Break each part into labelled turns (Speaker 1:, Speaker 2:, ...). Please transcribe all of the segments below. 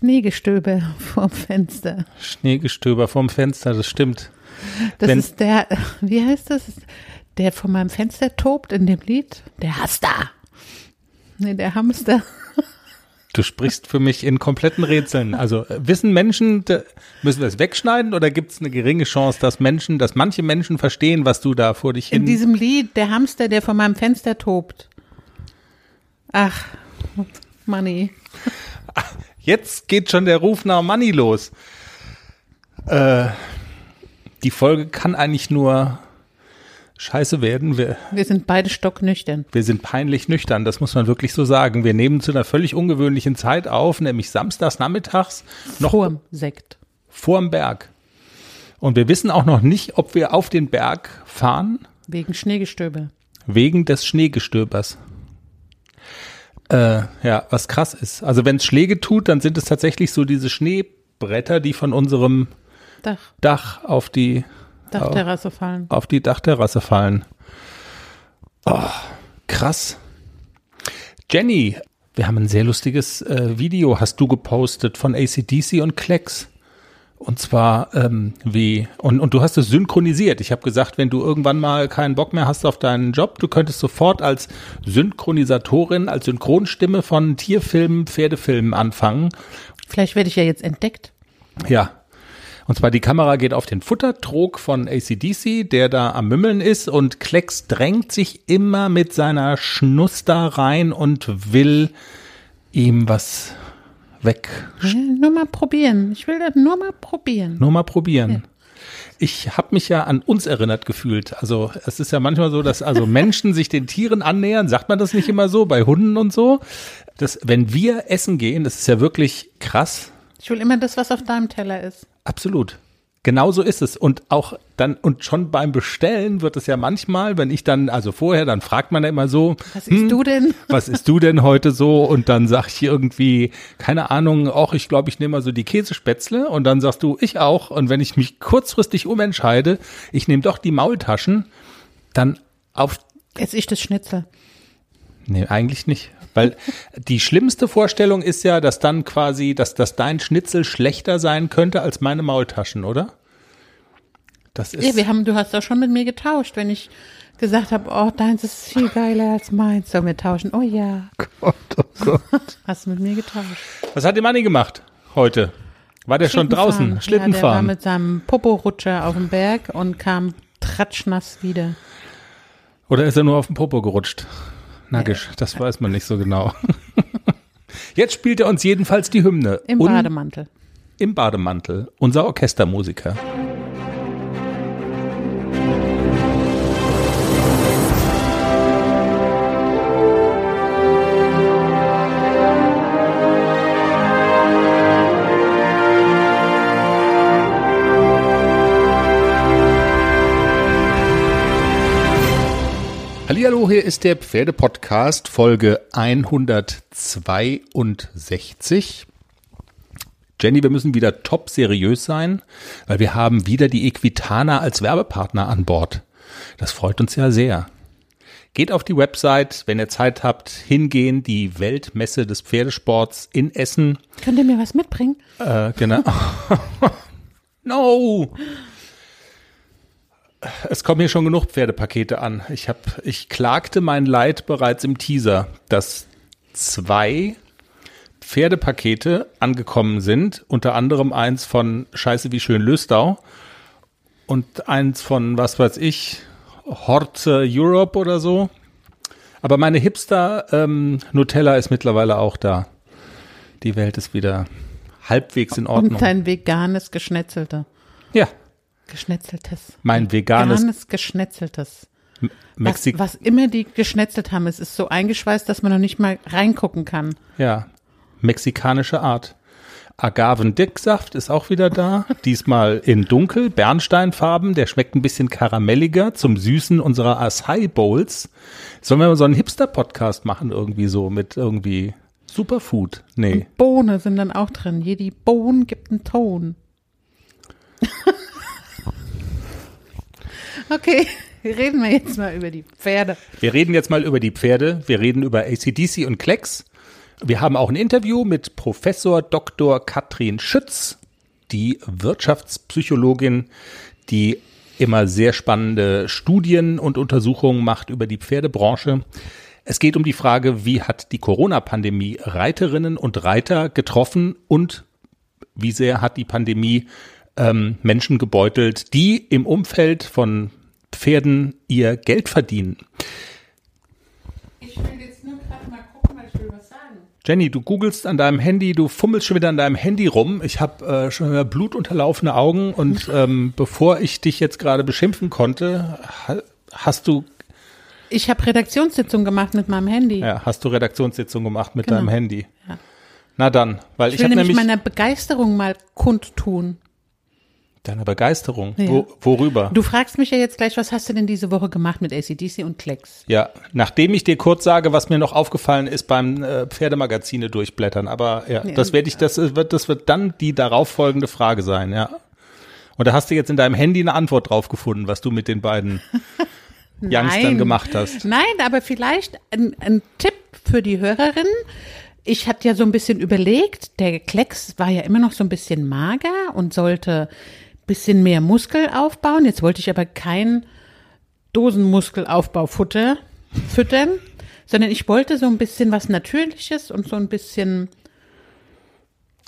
Speaker 1: Schneegestöber vorm Fenster.
Speaker 2: Schneegestöber vorm Fenster, das stimmt.
Speaker 1: Das
Speaker 2: Wenn-
Speaker 1: ist der, wie heißt das? Der vor meinem Fenster tobt in dem Lied. Der Hamster. Nee, der Hamster.
Speaker 2: Du sprichst für mich in kompletten Rätseln. Also äh, wissen Menschen, müssen wir es wegschneiden oder gibt es eine geringe Chance, dass Menschen, dass manche Menschen verstehen, was du da vor dich
Speaker 1: In
Speaker 2: hin.
Speaker 1: diesem Lied, der Hamster, der vor meinem Fenster tobt. Ach, Money.
Speaker 2: Jetzt geht schon der Ruf nach Money los. Äh, die Folge kann eigentlich nur scheiße werden. Wir,
Speaker 1: Wir sind beide stocknüchtern.
Speaker 2: wir sind peinlich nüchtern, das muss man wirklich so sagen. Wir nehmen zu einer völlig ungewöhnlichen Zeit auf, nämlich samstags nachmittags noch
Speaker 1: Vorm Sekt.
Speaker 2: vorm Berg. Und wir wissen auch noch nicht, ob wir auf den Berg fahren,
Speaker 1: Wegen Schneegestöber.
Speaker 2: wegen des Schneegestöbers. Äh, ja, was krass ist. Also wenn es Schläge tut, dann sind es tatsächlich so diese Schneebretter, die von unserem
Speaker 1: Dach,
Speaker 2: Dach auf die,
Speaker 1: Dachterrasse fallen.
Speaker 2: auf die Dachterrasse fallen. Oh, krass. Jenny, wir haben ein sehr lustiges äh, Video, hast du gepostet von ACDC und Klecks. Und zwar ähm, wie, und, und du hast es synchronisiert. Ich habe gesagt, wenn du irgendwann mal keinen Bock mehr hast auf deinen Job, du könntest sofort als Synchronisatorin, als Synchronstimme von Tierfilmen, Pferdefilmen anfangen.
Speaker 1: Vielleicht werde ich ja jetzt entdeckt.
Speaker 2: Ja. Und zwar die Kamera geht auf den Futtertrog von ACDC, der da am Mümmeln ist und Klecks drängt sich immer mit seiner Schnuss da rein und will ihm was weg.
Speaker 1: Ja, nur mal probieren. Ich will das nur mal probieren.
Speaker 2: Nur mal probieren. Ich habe mich ja an uns erinnert gefühlt. Also es ist ja manchmal so, dass also Menschen sich den Tieren annähern. Sagt man das nicht immer so bei Hunden und so? Dass wenn wir essen gehen, das ist ja wirklich krass.
Speaker 1: Ich will immer das, was auf deinem Teller ist.
Speaker 2: Absolut. Genau so ist es. Und auch dann, und schon beim Bestellen wird es ja manchmal, wenn ich dann, also vorher, dann fragt man ja immer so,
Speaker 1: Was isst du denn?
Speaker 2: was isst du denn heute so? Und dann sag ich irgendwie, keine Ahnung, auch ich glaube, ich nehme mal so die Käsespätzle und dann sagst du, ich auch. Und wenn ich mich kurzfristig umentscheide, ich nehme doch die Maultaschen, dann auf,
Speaker 1: Esse ich das Schnitzel.
Speaker 2: nee, eigentlich nicht. Weil die schlimmste Vorstellung ist ja, dass dann quasi, dass, dass dein Schnitzel schlechter sein könnte als meine Maultaschen, oder? Das ist.
Speaker 1: Ja, wir haben, du hast doch schon mit mir getauscht, wenn ich gesagt habe, oh, deins ist viel geiler als meins. Sollen wir tauschen? Oh ja,
Speaker 2: Gott, oh Gott.
Speaker 1: hast du mit mir getauscht.
Speaker 2: Was hat der Manni gemacht heute? War der schon draußen?
Speaker 1: Schlittenfahren. Ja, der war mit seinem Popo-Rutscher auf dem Berg und kam tratschnass wieder.
Speaker 2: Oder ist er nur auf den Popo gerutscht? Nagisch, das weiß man nicht so genau. Jetzt spielt er uns jedenfalls die Hymne.
Speaker 1: Im Bademantel.
Speaker 2: Im Bademantel. Unser Orchestermusiker. Hallihallo, hier ist der Pferdepodcast, Folge 162. Jenny, wir müssen wieder top seriös sein, weil wir haben wieder die Equitana als Werbepartner an Bord. Das freut uns ja sehr. Geht auf die Website, wenn ihr Zeit habt, hingehen, die Weltmesse des Pferdesports in Essen.
Speaker 1: Könnt ihr mir was mitbringen?
Speaker 2: Äh, genau. no! Es kommen hier schon genug Pferdepakete an. Ich hab, ich klagte mein Leid bereits im Teaser, dass zwei Pferdepakete angekommen sind, unter anderem eins von Scheiße wie schön Löstau und eins von was weiß ich, Horte Europe oder so. Aber meine Hipster ähm, Nutella ist mittlerweile auch da. Die Welt ist wieder halbwegs in Ordnung.
Speaker 1: Und dein veganes Geschnetzelte.
Speaker 2: Ja,
Speaker 1: Geschnetzeltes.
Speaker 2: mein veganes
Speaker 1: Veganes Geschnetzeltes. Was,
Speaker 2: Mexik.
Speaker 1: was immer die geschnetzelt haben, es ist so eingeschweißt, dass man noch nicht mal reingucken kann.
Speaker 2: Ja, mexikanische Art. Agavendicksaft ist auch wieder da. Diesmal in dunkel, Bernsteinfarben. Der schmeckt ein bisschen karamelliger zum Süßen unserer Acai Bowls. Sollen wir mal so einen Hipster-Podcast machen irgendwie so mit irgendwie Superfood? Nee.
Speaker 1: Bohne sind dann auch drin. Jedi Bohnen gibt einen Ton. okay, reden wir jetzt mal über die Pferde.
Speaker 2: Wir reden jetzt mal über die Pferde. Wir reden über ACDC und Klecks. Wir haben auch ein Interview mit Professor Dr. Katrin Schütz, die Wirtschaftspsychologin, die immer sehr spannende Studien und Untersuchungen macht über die Pferdebranche. Es geht um die Frage, wie hat die Corona-Pandemie Reiterinnen und Reiter getroffen und wie sehr hat die Pandemie ähm, Menschen gebeutelt, die im Umfeld von Pferden ihr Geld verdienen.
Speaker 1: Ich will jetzt nur gerade mal gucken, weil ich will was sagen.
Speaker 2: Jenny, du googelst an deinem Handy, du fummelst schon wieder an deinem Handy rum. Ich habe äh, schon wieder blutunterlaufene Augen und ähm, bevor ich dich jetzt gerade beschimpfen konnte, ha hast du
Speaker 1: Ich habe Redaktionssitzung gemacht mit meinem Handy.
Speaker 2: ja, hast du Redaktionssitzung gemacht mit
Speaker 1: Genau.
Speaker 2: deinem Handy.
Speaker 1: Ja.
Speaker 2: Na dann, weil
Speaker 1: Ich
Speaker 2: ich,
Speaker 1: will nämlich
Speaker 2: nämlich
Speaker 1: meine Begeisterung mal kundtun.
Speaker 2: Deine Begeisterung.
Speaker 1: Ja.
Speaker 2: Wo, worüber?
Speaker 1: Du fragst mich ja jetzt gleich, was hast du denn diese Woche gemacht mit ACDC und Klecks?
Speaker 2: Ja, nachdem ich dir kurz sage, was mir noch aufgefallen ist beim äh, Pferdemagazine durchblättern, aber ja,
Speaker 1: Nee,
Speaker 2: das werde ich, das wird, das wird dann die darauffolgende Frage sein, ja. Und da hast du jetzt in deinem Handy eine Antwort drauf gefunden, was du mit den beiden Youngstern gemacht hast.
Speaker 1: Nein, aber vielleicht ein, ein Tipp für die Hörerin. Ich hatte ja so ein bisschen überlegt, der Klecks war ja immer noch so ein bisschen mager und sollte bisschen mehr Muskel aufbauen. Jetzt wollte ich aber kein Dosenmuskelaufbaufutter füttern, sondern ich wollte so ein bisschen was Natürliches und so ein bisschen,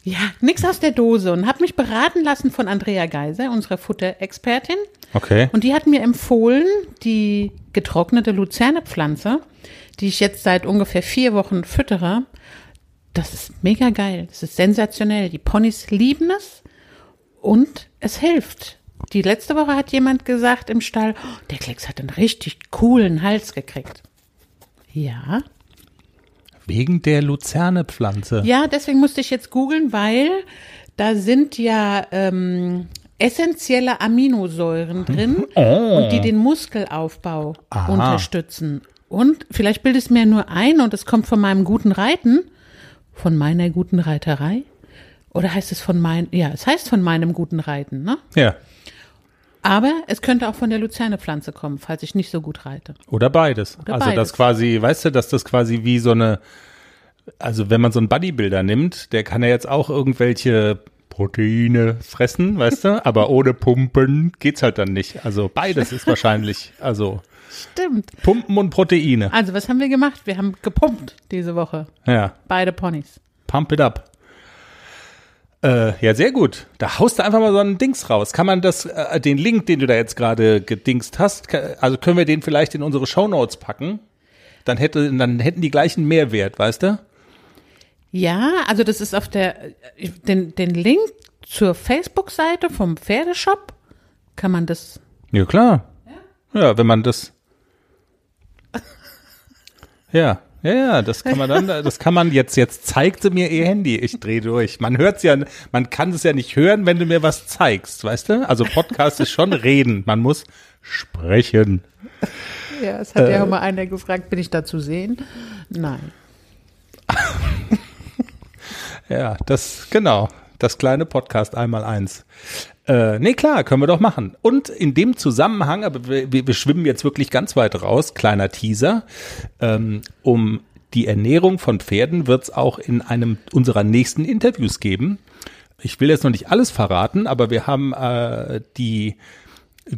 Speaker 1: ja, nichts aus der Dose und habe mich beraten lassen von Andrea Geiser, unserer Futterexpertin.
Speaker 2: Okay.
Speaker 1: Und die hat mir empfohlen, die getrocknete Luzernepflanze, die ich jetzt seit ungefähr vier Wochen füttere. Das ist mega geil. Das ist sensationell. Die Ponys lieben es und es hilft. Die letzte Woche hat jemand gesagt im Stall, oh, der Klecks hat einen richtig coolen Hals gekriegt. Ja.
Speaker 2: Wegen der Luzernepflanze.
Speaker 1: Ja, deswegen musste ich jetzt googeln, weil da sind ja ähm, essentielle Aminosäuren drin und die den Muskelaufbau
Speaker 2: Aha.
Speaker 1: unterstützen. Und vielleicht bildet es mir nur ein und es kommt von meinem guten Reiten, von meiner guten Reiterei. Oder heißt es von mein, ja, es heißt von meinem guten Reiten, ne?
Speaker 2: Ja.
Speaker 1: Aber es könnte auch von der Luzernepflanze kommen, falls ich nicht so gut reite.
Speaker 2: Oder beides.
Speaker 1: Oder
Speaker 2: also
Speaker 1: beides.
Speaker 2: das quasi, weißt du, dass das quasi wie so eine, also wenn man so einen Bodybuilder nimmt, der kann ja jetzt auch irgendwelche Proteine fressen, weißt du, aber ohne Pumpen geht's halt dann nicht. Also beides ist wahrscheinlich, also
Speaker 1: Stimmt.
Speaker 2: Pumpen und Proteine.
Speaker 1: Also, was haben wir gemacht? Wir haben gepumpt diese Woche.
Speaker 2: Ja,
Speaker 1: Beide Ponys.
Speaker 2: pump it up. Äh, ja, sehr gut. Da haust du einfach mal so ein Dings raus. Kann man das, äh, den Link, den du da jetzt gerade gedingst hast, ka- also können wir den vielleicht in unsere Shownotes packen? Dann hätte, dann hätten die gleichen Mehrwert, weißt du?
Speaker 1: Ja, also das ist auf der, den, den Link zur Facebook-Seite vom Pferdeshop kann man das,
Speaker 2: Ja, klar. Ja, wenn man das. Ja, ja, ja, das kann man dann, das kann man jetzt, jetzt zeigt sie mir ihr Handy, ich drehe durch. Man hört's ja, man kann es ja nicht hören, wenn du mir was zeigst, weißt du? Also Podcast ist schon reden, man muss sprechen.
Speaker 1: ja, es hat ja auch mal einer gefragt, bin ich da zu sehen? Nein.
Speaker 2: Ja, das, genau, das kleine Podcast einmal eins. Äh, nee, klar, können wir doch machen. Und in dem Zusammenhang, aber wir, wir schwimmen jetzt wirklich ganz weit raus, kleiner Teaser, ähm, um die Ernährung von Pferden wird es auch in einem unserer nächsten Interviews geben. Ich will jetzt noch nicht alles verraten, aber wir haben äh, die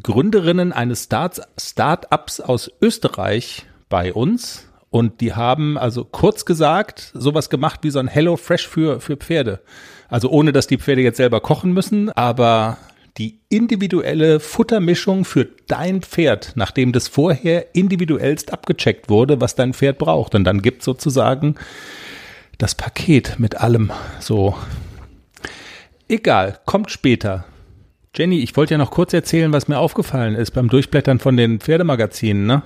Speaker 2: Gründerinnen eines Start Start-ups aus Österreich bei uns und die haben also kurz gesagt sowas gemacht wie so ein Hello Fresh für für Pferde. Also ohne dass die Pferde jetzt selber kochen müssen, aber die individuelle Futtermischung für dein Pferd, nachdem das vorher individuellst abgecheckt wurde, was dein Pferd braucht. Und dann gibt sozusagen das Paket mit allem so. Egal, kommt später. Jenny, ich wollte ja noch kurz erzählen, was mir aufgefallen ist beim Durchblättern von den Pferdemagazinen, ne?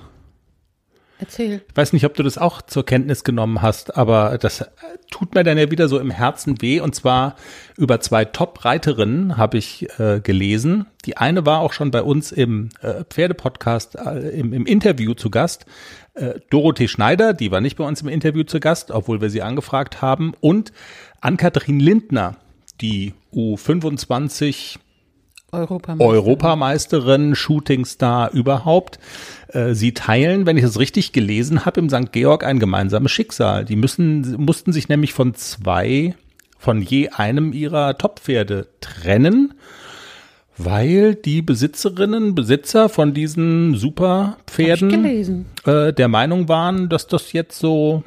Speaker 1: Erzähl.
Speaker 2: Ich weiß nicht, ob du das auch zur Kenntnis genommen hast, aber das tut mir dann ja wieder so im Herzen weh. Und zwar über zwei Top-Reiterinnen habe ich äh, gelesen. Die eine war auch schon bei uns im äh, Pferdepodcast äh, im, im Interview zu Gast. Äh, Dorothee Schneider, die war nicht bei uns im Interview zu Gast, obwohl wir sie angefragt haben. Und Ann-Kathrin Lindner, die U25
Speaker 1: Europameisterin.
Speaker 2: Europameisterin, Shootingstar überhaupt. Äh, Sie teilen, wenn ich es richtig gelesen habe, im St. Georg ein gemeinsames Schicksal. Die müssen, mussten sich nämlich von zwei, von je einem ihrer Top-Pferde trennen, weil die Besitzerinnen, Besitzer von diesen Superpferden äh, der Meinung waren, dass das jetzt so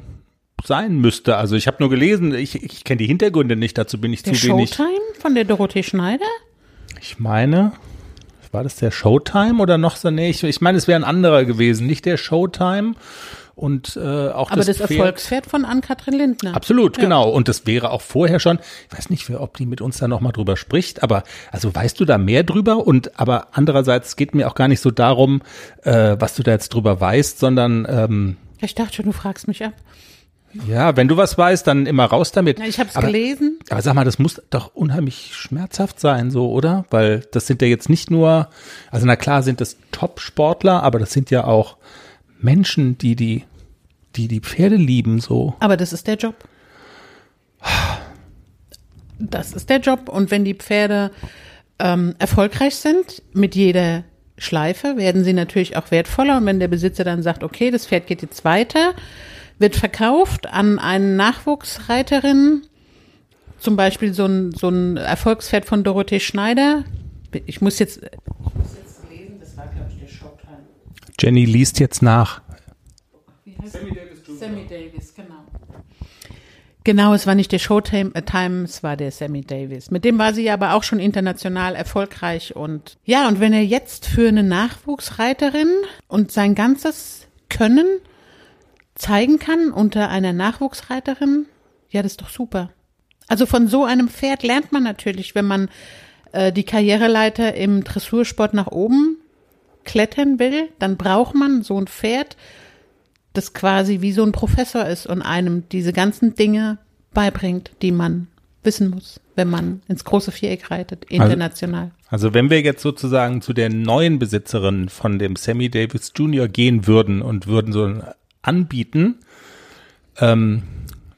Speaker 2: sein müsste. Also ich habe nur gelesen, ich, ich kenne die Hintergründe nicht, dazu bin ich
Speaker 1: Der
Speaker 2: zu wenig.
Speaker 1: Showtime von der Dorothee Schneider?
Speaker 2: Ich meine, war das der Showtime oder noch so? Nee, ich, ich meine, es wäre ein anderer gewesen, nicht der Showtime. Und äh, auch
Speaker 1: Aber
Speaker 2: das,
Speaker 1: das,
Speaker 2: Pferd-
Speaker 1: Erfolgspferd von Ann-Kathrin Lindner.
Speaker 2: Absolut, genau. Und das wäre auch vorher schon, ich weiß nicht, ob die mit uns da nochmal drüber spricht, aber also weißt du da mehr drüber? Und aber andererseits geht mir auch gar nicht so darum, äh, was du da jetzt drüber weißt, sondern ähm,
Speaker 1: Ich dachte schon, du fragst mich ab.
Speaker 2: Ja, wenn du was weißt, dann immer raus damit.
Speaker 1: Ja, ich habe es gelesen.
Speaker 2: Aber sag mal, das muss doch unheimlich schmerzhaft sein, so, oder? Weil das sind ja jetzt nicht nur, also na klar sind das Top-Sportler, aber das sind ja auch Menschen, die die, die die Pferde lieben, so.
Speaker 1: Aber das ist der Job. Das ist der Job. Und wenn die Pferde ähm, erfolgreich sind mit jeder Schleife, werden sie natürlich auch wertvoller. Und wenn der Besitzer dann sagt, okay, das Pferd geht jetzt weiter, wird verkauft an eine Nachwuchsreiterin, zum Beispiel so ein, so ein Erfolgspferd von Dorothee Schneider. Ich muss jetzt, ich muss jetzt lesen, das war, glaube ich, der Showtime.
Speaker 2: Jenny liest jetzt nach.
Speaker 1: Sammy Davis, genau. Genau, es war nicht der Showtime, äh, es war der Sammy Davis. Mit dem war sie aber auch schon international erfolgreich und ja, und wenn er jetzt für eine Nachwuchsreiterin und sein ganzes Können zeigen kann unter einer Nachwuchsreiterin, ja, das ist doch super. Also von so einem Pferd lernt man natürlich, wenn man äh, die Karriereleiter im Dressursport nach oben klettern will, dann braucht man so ein Pferd, das quasi wie so ein Professor ist und einem diese ganzen Dinge beibringt, die man wissen muss, wenn man ins große Viereck reitet, international.
Speaker 2: Also wenn wir jetzt sozusagen zu der neuen Besitzerin von dem Sammy Davis Jr. gehen würden und würden so ein anbieten, ähm,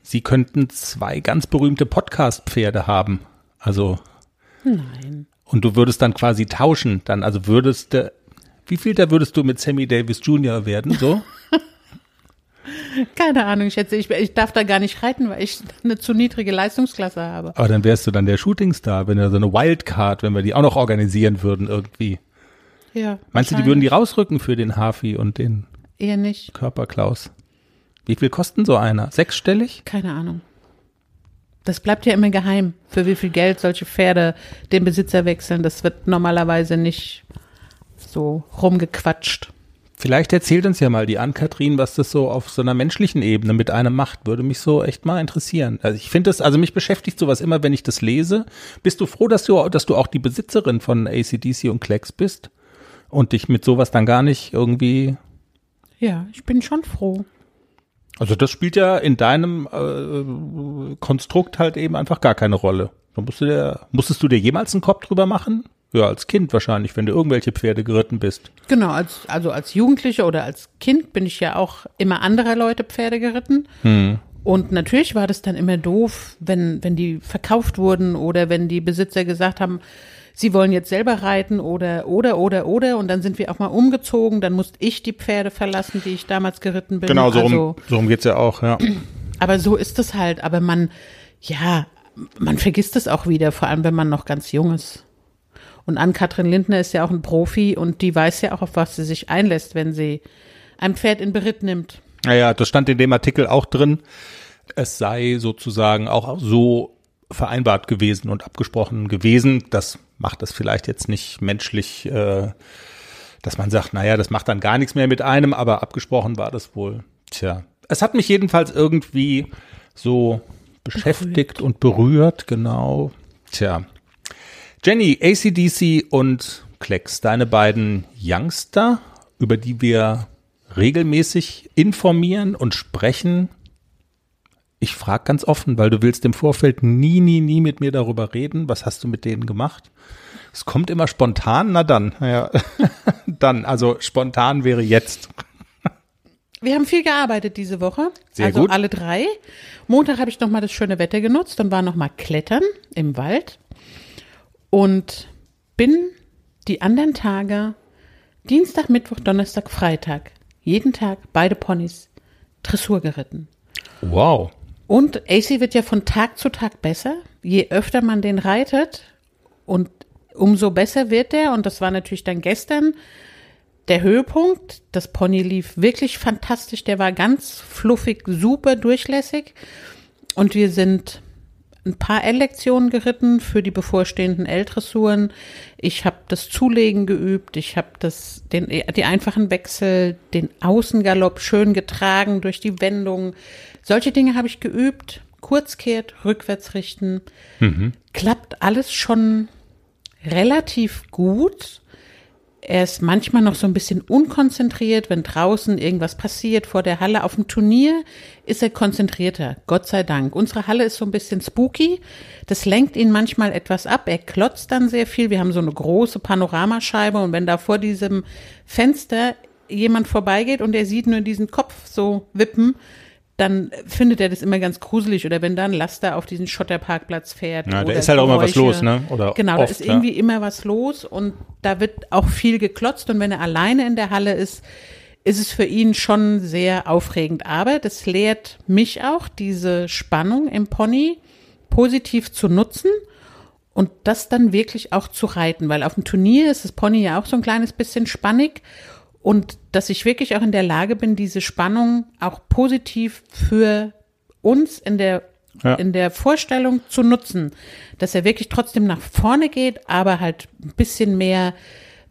Speaker 2: sie könnten zwei ganz berühmte Podcast-Pferde haben. Also
Speaker 1: Nein.
Speaker 2: Und du würdest dann quasi tauschen, dann, also würdest du, wie viel da würdest du mit Sammy Davis Jr. werden, so?
Speaker 1: Keine Ahnung, ich schätze, ich, ich darf da gar nicht reiten, weil ich eine zu niedrige Leistungsklasse habe.
Speaker 2: Aber dann wärst du dann der Shootingstar, wenn du so eine Wildcard, wenn wir die auch noch organisieren würden irgendwie.
Speaker 1: Ja.
Speaker 2: Meinst du, die würden die rausrücken für den Hafi und den
Speaker 1: Eher nicht.
Speaker 2: Körperklaus? Wie viel kosten so einer? Sechsstellig?
Speaker 1: Keine Ahnung. Das bleibt ja immer geheim, für wie viel Geld solche Pferde den Besitzer wechseln. Das wird normalerweise nicht so rumgequatscht.
Speaker 2: Vielleicht erzählt uns ja mal die Ann-Kathrin, was das so auf so einer menschlichen Ebene mit einem macht. Würde mich so echt mal interessieren. Also ich finde das, also mich beschäftigt sowas immer, wenn ich das lese. Bist du froh, dass du, dass du auch die Besitzerin von ACDC und Klecks bist? Und dich mit sowas dann gar nicht irgendwie
Speaker 1: Ja, ich bin schon froh.
Speaker 2: Also das spielt ja in deinem äh, Konstrukt halt eben einfach gar keine Rolle. Da musst du dir, musstest du dir jemals einen Kopf drüber machen? Ja, als Kind wahrscheinlich, wenn du irgendwelche Pferde geritten bist.
Speaker 1: Genau, als, also als Jugendliche oder als Kind bin ich ja auch immer anderer Leute Pferde geritten. Und natürlich war das dann immer doof, wenn, wenn die verkauft wurden oder wenn die Besitzer gesagt haben, sie wollen jetzt selber reiten oder, oder, oder, oder. Und dann sind wir auch mal umgezogen. Dann musste ich die Pferde verlassen, die ich damals geritten bin.
Speaker 2: Genau, so
Speaker 1: also,
Speaker 2: rum, so rum geht's ja auch, ja.
Speaker 1: aber so ist es halt. Aber man, ja, man vergisst es auch wieder, vor allem wenn man noch ganz jung ist. Und Ann-Kathrin Lindner ist ja auch ein Profi und die weiß ja auch, auf was sie sich einlässt, wenn sie ein Pferd in Beritt nimmt.
Speaker 2: Naja, das stand in dem Artikel auch drin. Es sei sozusagen auch so vereinbart gewesen und abgesprochen gewesen. Das macht das vielleicht jetzt nicht menschlich, äh, dass man sagt, naja, das macht dann gar nichts mehr mit einem, aber abgesprochen war das wohl. Tja, es hat mich jedenfalls irgendwie so beschäftigt und berührt, genau. Tja. Jenny, ACDC und Klecks, deine beiden Youngster, über die wir regelmäßig informieren und sprechen. Ich frage ganz offen, weil du willst im Vorfeld nie, nie, nie mit mir darüber reden. Was hast du mit denen gemacht? Es kommt immer spontan, na dann, ja, dann, also spontan wäre jetzt.
Speaker 1: Wir haben viel gearbeitet diese Woche.
Speaker 2: Sehr
Speaker 1: also
Speaker 2: gut.
Speaker 1: alle drei. Montag habe ich nochmal das schöne Wetter genutzt und war nochmal klettern im Wald. Und bin die anderen Tage, Dienstag, Mittwoch, Donnerstag, Freitag, jeden Tag beide Ponys Dressur geritten.
Speaker 2: Wow.
Speaker 1: Und AC wird ja von Tag zu Tag besser. Je öfter man den reitet und umso besser wird er. Und das war natürlich dann gestern der Höhepunkt. Das Pony lief wirklich fantastisch. Der war ganz fluffig, super durchlässig. Und wir sind ein paar L-Lektionen geritten für die bevorstehenden L-Dressuren. Ich habe das Zulegen geübt, ich habe die einfachen Wechsel, den Außengalopp schön getragen durch die Wendung. Solche Dinge habe ich geübt. Kurzkehrt, rückwärts richten. Mhm. Klappt alles schon relativ gut. Er ist manchmal noch so ein bisschen unkonzentriert, wenn draußen irgendwas passiert vor der Halle. Auf dem Turnier ist er konzentrierter, Gott sei Dank. Unsere Halle ist so ein bisschen spooky. Das lenkt ihn manchmal etwas ab. Er klotzt dann sehr viel. Wir haben so eine große Panoramascheibe und wenn da vor diesem Fenster jemand vorbeigeht und er sieht nur diesen Kopf so wippen, dann findet er das immer ganz gruselig. Oder wenn da ein Laster auf diesen Schotterparkplatz fährt.
Speaker 2: Ja, da ist halt auch immer was los, ne?
Speaker 1: Oder genau, oft, da ist ja. irgendwie immer was los und da wird auch viel geklotzt. Und wenn er alleine in der Halle ist, ist es für ihn schon sehr aufregend. Aber das lehrt mich auch, diese Spannung im Pony positiv zu nutzen und das dann wirklich auch zu reiten. Weil auf dem Turnier ist das Pony ja auch so ein kleines bisschen spannig und dass ich wirklich auch in der Lage bin, diese Spannung auch positiv für uns in der ja. in der Vorstellung zu nutzen, dass er wirklich trotzdem nach vorne geht, aber halt ein bisschen mehr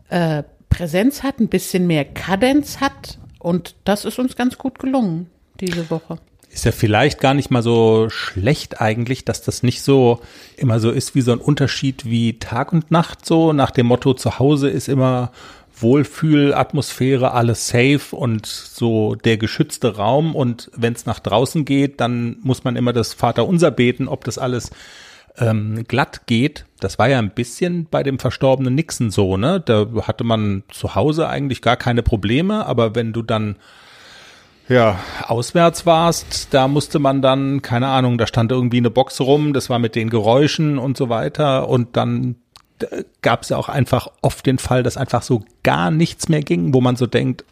Speaker 1: äh, Präsenz hat, ein bisschen mehr Kadenz hat und das ist uns ganz gut gelungen diese Woche.
Speaker 2: Ist ja vielleicht gar nicht mal so schlecht eigentlich, dass das nicht so immer so ist wie so ein Unterschied wie Tag und Nacht so nach dem Motto zu Hause ist immer Wohlfühlatmosphäre, alles safe und so der geschützte Raum. Und wenn es nach draußen geht, dann muss man immer das Vaterunser beten, ob das alles ähm, glatt geht. Das war ja ein bisschen bei dem verstorbenen Nixon so, ne? Da hatte man zu Hause eigentlich gar keine Probleme, aber wenn du dann ja, auswärts warst, da musste man dann, keine Ahnung, da stand irgendwie eine Box rum, das war mit den Geräuschen und so weiter und dann gab es ja auch einfach oft den Fall, dass einfach so gar nichts mehr ging, wo man so denkt,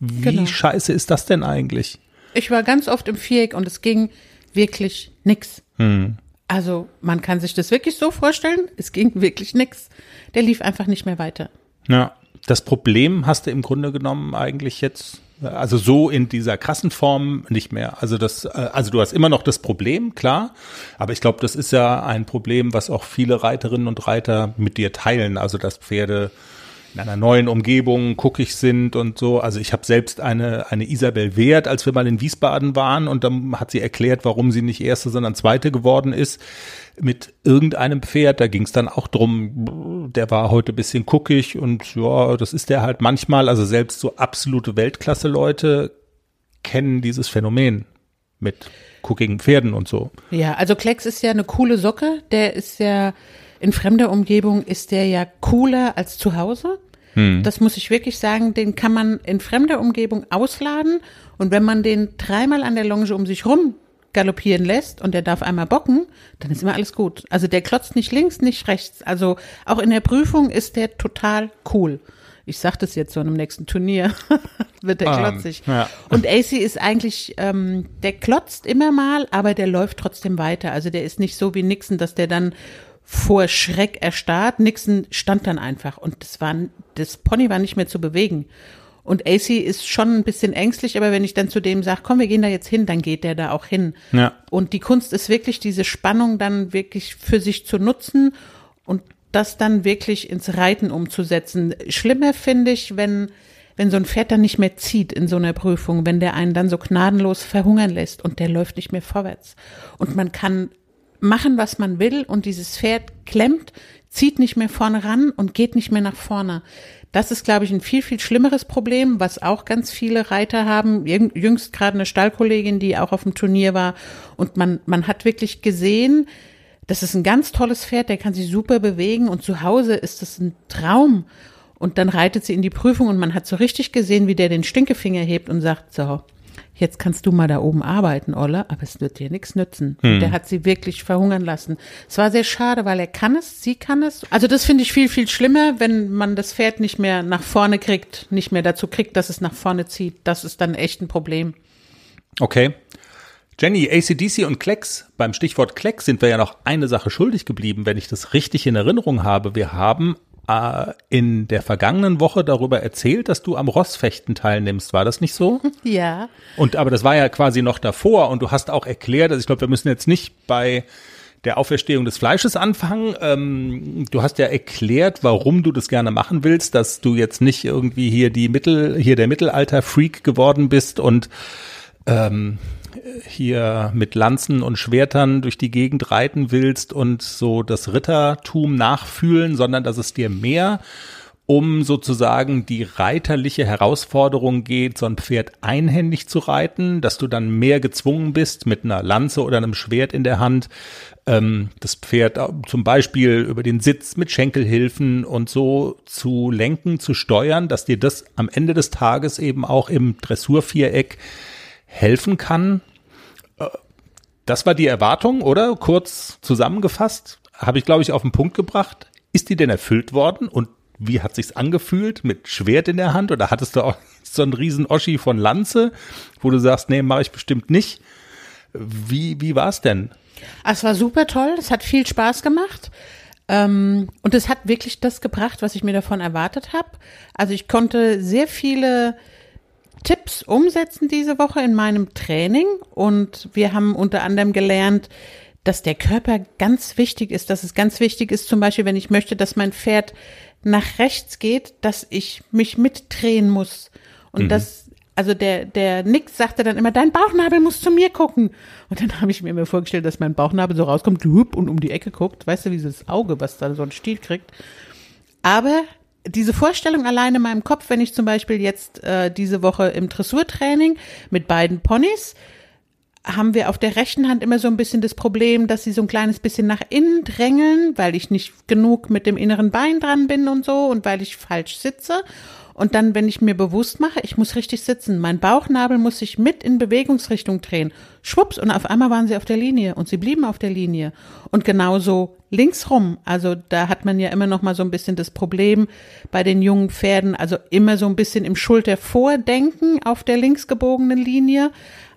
Speaker 2: wie genau. scheiße ist das denn eigentlich?
Speaker 1: Ich war ganz oft im Viereck und es ging wirklich nix. Hm. Also man kann sich das wirklich so vorstellen, es ging wirklich nix. Der lief einfach nicht mehr weiter.
Speaker 2: Ja, das Problem hast du im Grunde genommen eigentlich jetzt also so in dieser krassen Form nicht mehr. Also das, äh, also du hast immer noch das Problem, klar. Aber ich glaube, das ist ja ein Problem, was auch viele Reiterinnen und Reiter mit dir teilen. Also dass Pferde in einer neuen Umgebung guckig sind und so. Also ich habe selbst eine, eine Isabel Wert, als wir mal in Wiesbaden waren und dann hat sie erklärt, warum sie nicht erste, sondern zweite geworden ist mit irgendeinem Pferd. Da ging es dann auch drum, der war heute bisschen guckig und ja, das ist der halt manchmal. Also selbst so absolute Weltklasse-Leute kennen dieses Phänomen mit guckigen Pferden und so.
Speaker 1: Ja, also Klecks ist ja eine coole Socke. Der ist ja in fremder Umgebung ist der ja cooler als zu Hause. Hm. Das muss ich wirklich sagen, den kann man in fremder Umgebung ausladen und wenn man den dreimal an der Longe um sich rum galoppieren lässt und der darf einmal bocken, dann ist immer alles gut. Also der klotzt nicht links, nicht rechts. Also auch in der Prüfung ist der total cool. Ich sag das jetzt so in einem nächsten Turnier, wird der um, ähm, klotzig. Ja. Und AC ist eigentlich, ähm, der klotzt immer mal, aber der läuft trotzdem weiter. Also der ist nicht so wie Nixon, dass der dann vor Schreck erstarrt. Nixon stand dann einfach und das war, das Pony war nicht mehr zu bewegen. Und AC ist schon ein bisschen ängstlich, aber wenn ich dann zu dem sage, komm, wir gehen da jetzt hin, dann geht der da auch hin. Ja. Und die Kunst ist wirklich, diese Spannung dann wirklich für sich zu nutzen und das dann wirklich ins Reiten umzusetzen. Schlimmer finde ich, wenn, wenn so ein Pferd dann nicht mehr zieht in so einer Prüfung, wenn der einen dann so gnadenlos verhungern lässt und der läuft nicht mehr vorwärts. Und man kann machen, was man will und dieses Pferd klemmt, zieht nicht mehr vorne ran und geht nicht mehr nach vorne. Das ist, glaube ich, ein viel, viel schlimmeres Problem, was auch ganz viele Reiter haben. Jüngst gerade eine Stallkollegin, die auch auf dem Turnier war. Und man, man hat wirklich gesehen, das ist ein ganz tolles Pferd, der kann sich super bewegen und zu Hause ist das ein Traum. Und dann reitet sie in die Prüfung und man hat so richtig gesehen, wie der den Stinkefinger hebt und sagt, so, jetzt kannst du mal da oben arbeiten, Olle, aber es wird dir nichts nützen. Und der hat sie wirklich verhungern lassen. Es war sehr schade, weil er kann es, sie kann es. Also das finde ich viel, viel schlimmer, wenn man das Pferd nicht mehr nach vorne kriegt, nicht mehr dazu kriegt, dass es nach vorne zieht. Das ist dann echt ein Problem.
Speaker 2: Okay. Jenny, ACDC und Klecks, beim Stichwort Klecks sind wir ja noch eine Sache schuldig geblieben, wenn ich das richtig in Erinnerung habe. Wir haben äh, in der vergangenen Woche darüber erzählt, dass du am Rossfechten teilnimmst. War das nicht so?
Speaker 1: Ja.
Speaker 2: Und aber das war ja quasi noch davor und du hast auch erklärt, also ich glaube, wir müssen jetzt nicht bei der Auferstehung des Fleisches anfangen. Ähm, du hast ja erklärt, warum du das gerne machen willst, dass du jetzt nicht irgendwie hier die Mittel, hier der Mittelalter-Freak geworden bist und ähm, hier mit Lanzen und Schwertern durch die Gegend reiten willst und so das Rittertum nachfühlen, sondern dass es dir mehr um sozusagen die reiterliche Herausforderung geht, so ein Pferd einhändig zu reiten, dass du dann mehr gezwungen bist, mit einer Lanze oder einem Schwert in der Hand, ähm, das Pferd zum Beispiel über den Sitz mit Schenkelhilfen und so zu lenken, zu steuern, dass dir das am Ende des Tages eben auch im Dressurviereck helfen kann. Äh, Das war die Erwartung, oder? Kurz zusammengefasst, habe ich, glaube ich, auf den Punkt gebracht. Ist die denn erfüllt worden? Und wie hat sich's angefühlt? Mit Schwert in der Hand? Oder hattest du auch so einen riesen Oschi von Lanze, wo du sagst, nee, mache ich bestimmt nicht? Wie, wie war's denn?
Speaker 1: Ah, Es war super toll, es hat viel Spaß gemacht. Ähm, und es hat wirklich das gebracht, was ich mir davon erwartet habe. Also ich konnte sehr viele Tipps umsetzen diese Woche in meinem Training und wir haben unter anderem gelernt, dass der Körper ganz wichtig ist, dass es ganz wichtig ist, zum Beispiel, wenn ich möchte, dass mein Pferd nach rechts geht, dass ich mich mitdrehen muss. Und das, also der, der Nick sagte dann immer, dein Bauchnabel muss zu mir gucken. Und dann habe ich mir immer vorgestellt, dass mein Bauchnabel so rauskommt und um die Ecke guckt. Weißt du, wie dieses Auge, was da so einen Stiel kriegt. Aber diese Vorstellung alleine in meinem Kopf, wenn ich zum Beispiel jetzt äh, diese Woche im Dressurtraining mit beiden Ponys, haben wir auf der rechten Hand immer so ein bisschen das Problem, dass sie so ein kleines bisschen nach innen drängeln, weil ich nicht genug mit dem inneren Bein dran bin und so und weil ich falsch sitze. Und dann, wenn ich mir bewusst mache, ich muss richtig sitzen, mein Bauchnabel muss sich mit in Bewegungsrichtung drehen. Schwupps, und auf einmal waren sie auf der Linie und sie blieben auf der Linie. Und genauso linksrum. Also da hat man ja immer noch mal so ein bisschen das Problem bei den jungen Pferden, also immer so ein bisschen im Schultervordenken auf der linksgebogenen Linie,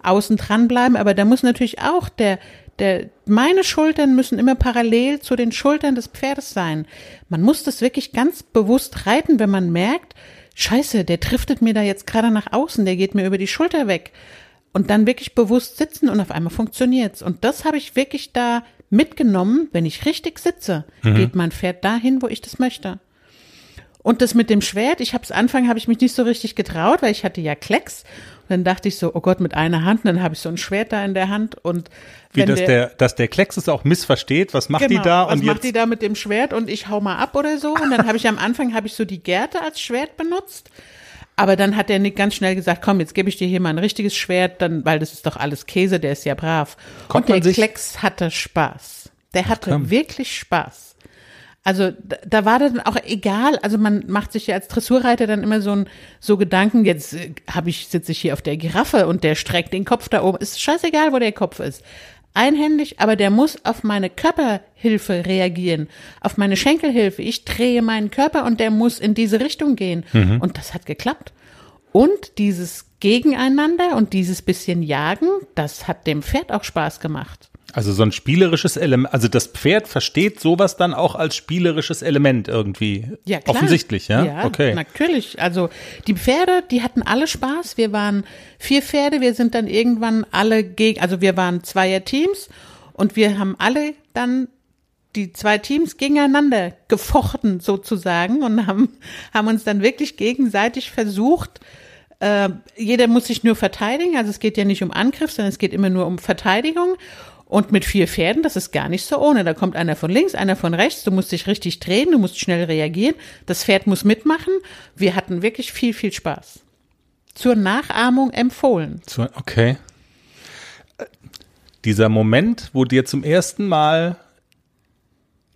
Speaker 1: außen dran bleiben. Aber da muss natürlich auch der, der, meine Schultern müssen immer parallel zu den Schultern des Pferdes sein. Man muss das wirklich ganz bewusst reiten, wenn man merkt, Scheiße, der driftet mir da jetzt gerade nach außen, der geht mir über die Schulter weg. Und dann wirklich bewusst sitzen und auf einmal funktioniert's. Und das habe ich wirklich da mitgenommen. Wenn ich richtig sitze, geht mein Pferd dahin, wo ich das möchte. Und das mit dem Schwert, ich habe es Anfang habe ich mich nicht so richtig getraut, weil ich hatte ja Klecks. Und dann dachte ich so, oh Gott, mit einer Hand, und dann habe ich so ein Schwert da in der Hand und
Speaker 2: Wie, dass der, dass der Klecks es auch missversteht, was macht die da?
Speaker 1: was
Speaker 2: und
Speaker 1: macht
Speaker 2: jetzt,
Speaker 1: die da mit dem Schwert und ich hau mal ab oder so. Und dann habe ich am Anfang habe ich so die Gerte als Schwert benutzt. Aber dann hat der Nick ganz schnell gesagt, komm, jetzt gebe ich dir hier mal ein richtiges Schwert, dann, weil das ist doch alles Käse, der ist ja brav.
Speaker 2: Kommt
Speaker 1: und der Klecks hatte Spaß. Der hatte
Speaker 2: komm.
Speaker 1: wirklich Spaß. Also da, war dann auch egal, also man macht sich ja als Dressurreiter dann immer so ein so Gedanken, jetzt äh, habe ich sitze ich hier auf der Giraffe und der streckt den Kopf da oben. Ist scheißegal, wo der Kopf ist. Einhändig, aber der muss auf meine Körperhilfe reagieren, auf meine Schenkelhilfe. Ich drehe meinen Körper und der muss in diese Richtung gehen. Und das hat geklappt. Und dieses Gegeneinander und dieses bisschen Jagen, das hat dem Pferd auch Spaß gemacht.
Speaker 2: Also so ein spielerisches Element, also das Pferd versteht sowas dann auch als spielerisches Element irgendwie.
Speaker 1: Ja, klar.
Speaker 2: Offensichtlich, ja?
Speaker 1: Ja,
Speaker 2: okay.
Speaker 1: natürlich. Also die Pferde, die hatten alle Spaß. Wir waren vier Pferde, wir sind dann irgendwann alle gegen, also wir waren zweier Teams und wir haben alle dann die zwei Teams gegeneinander gefochten sozusagen und haben, haben uns dann wirklich gegenseitig versucht, äh, jeder muss sich nur verteidigen, also es geht ja nicht um Angriff, sondern es geht immer nur um Verteidigung. Und mit vier Pferden, das ist gar nicht so ohne. Da kommt einer von links, einer von rechts. Du musst dich richtig drehen, du musst schnell reagieren. Das Pferd muss mitmachen. Wir hatten wirklich viel, viel Spaß. Zur Nachahmung empfohlen.
Speaker 2: Okay. Dieser Moment, wo dir zum ersten Mal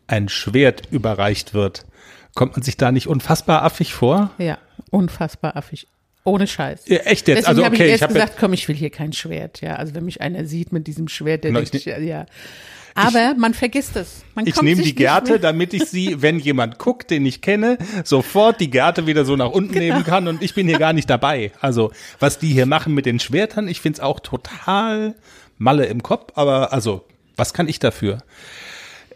Speaker 2: ein Schwert überreicht wird, kommt man sich da nicht unfassbar affig vor?
Speaker 1: Ja, unfassbar affig. Ohne Scheiß.
Speaker 2: Ja, echt jetzt?
Speaker 1: Deswegen
Speaker 2: Also,
Speaker 1: habe
Speaker 2: okay,
Speaker 1: ich
Speaker 2: ich
Speaker 1: erst
Speaker 2: habe
Speaker 1: gesagt, komm, ich will hier kein Schwert. Ja, also wenn mich einer sieht mit diesem Schwert, der
Speaker 2: Genau,
Speaker 1: denkt,
Speaker 2: ich
Speaker 1: ja, ja. Aber man vergisst es. Man
Speaker 2: Ich nehme die Gerte, damit ich sie, wenn jemand guckt, den ich kenne, sofort die Gerte wieder so nach unten
Speaker 1: Genau.
Speaker 2: nehmen kann und ich bin hier gar nicht dabei. Also, was die hier machen mit den Schwertern, ich find's auch total Malle im Kopf, aber also, was kann ich dafür?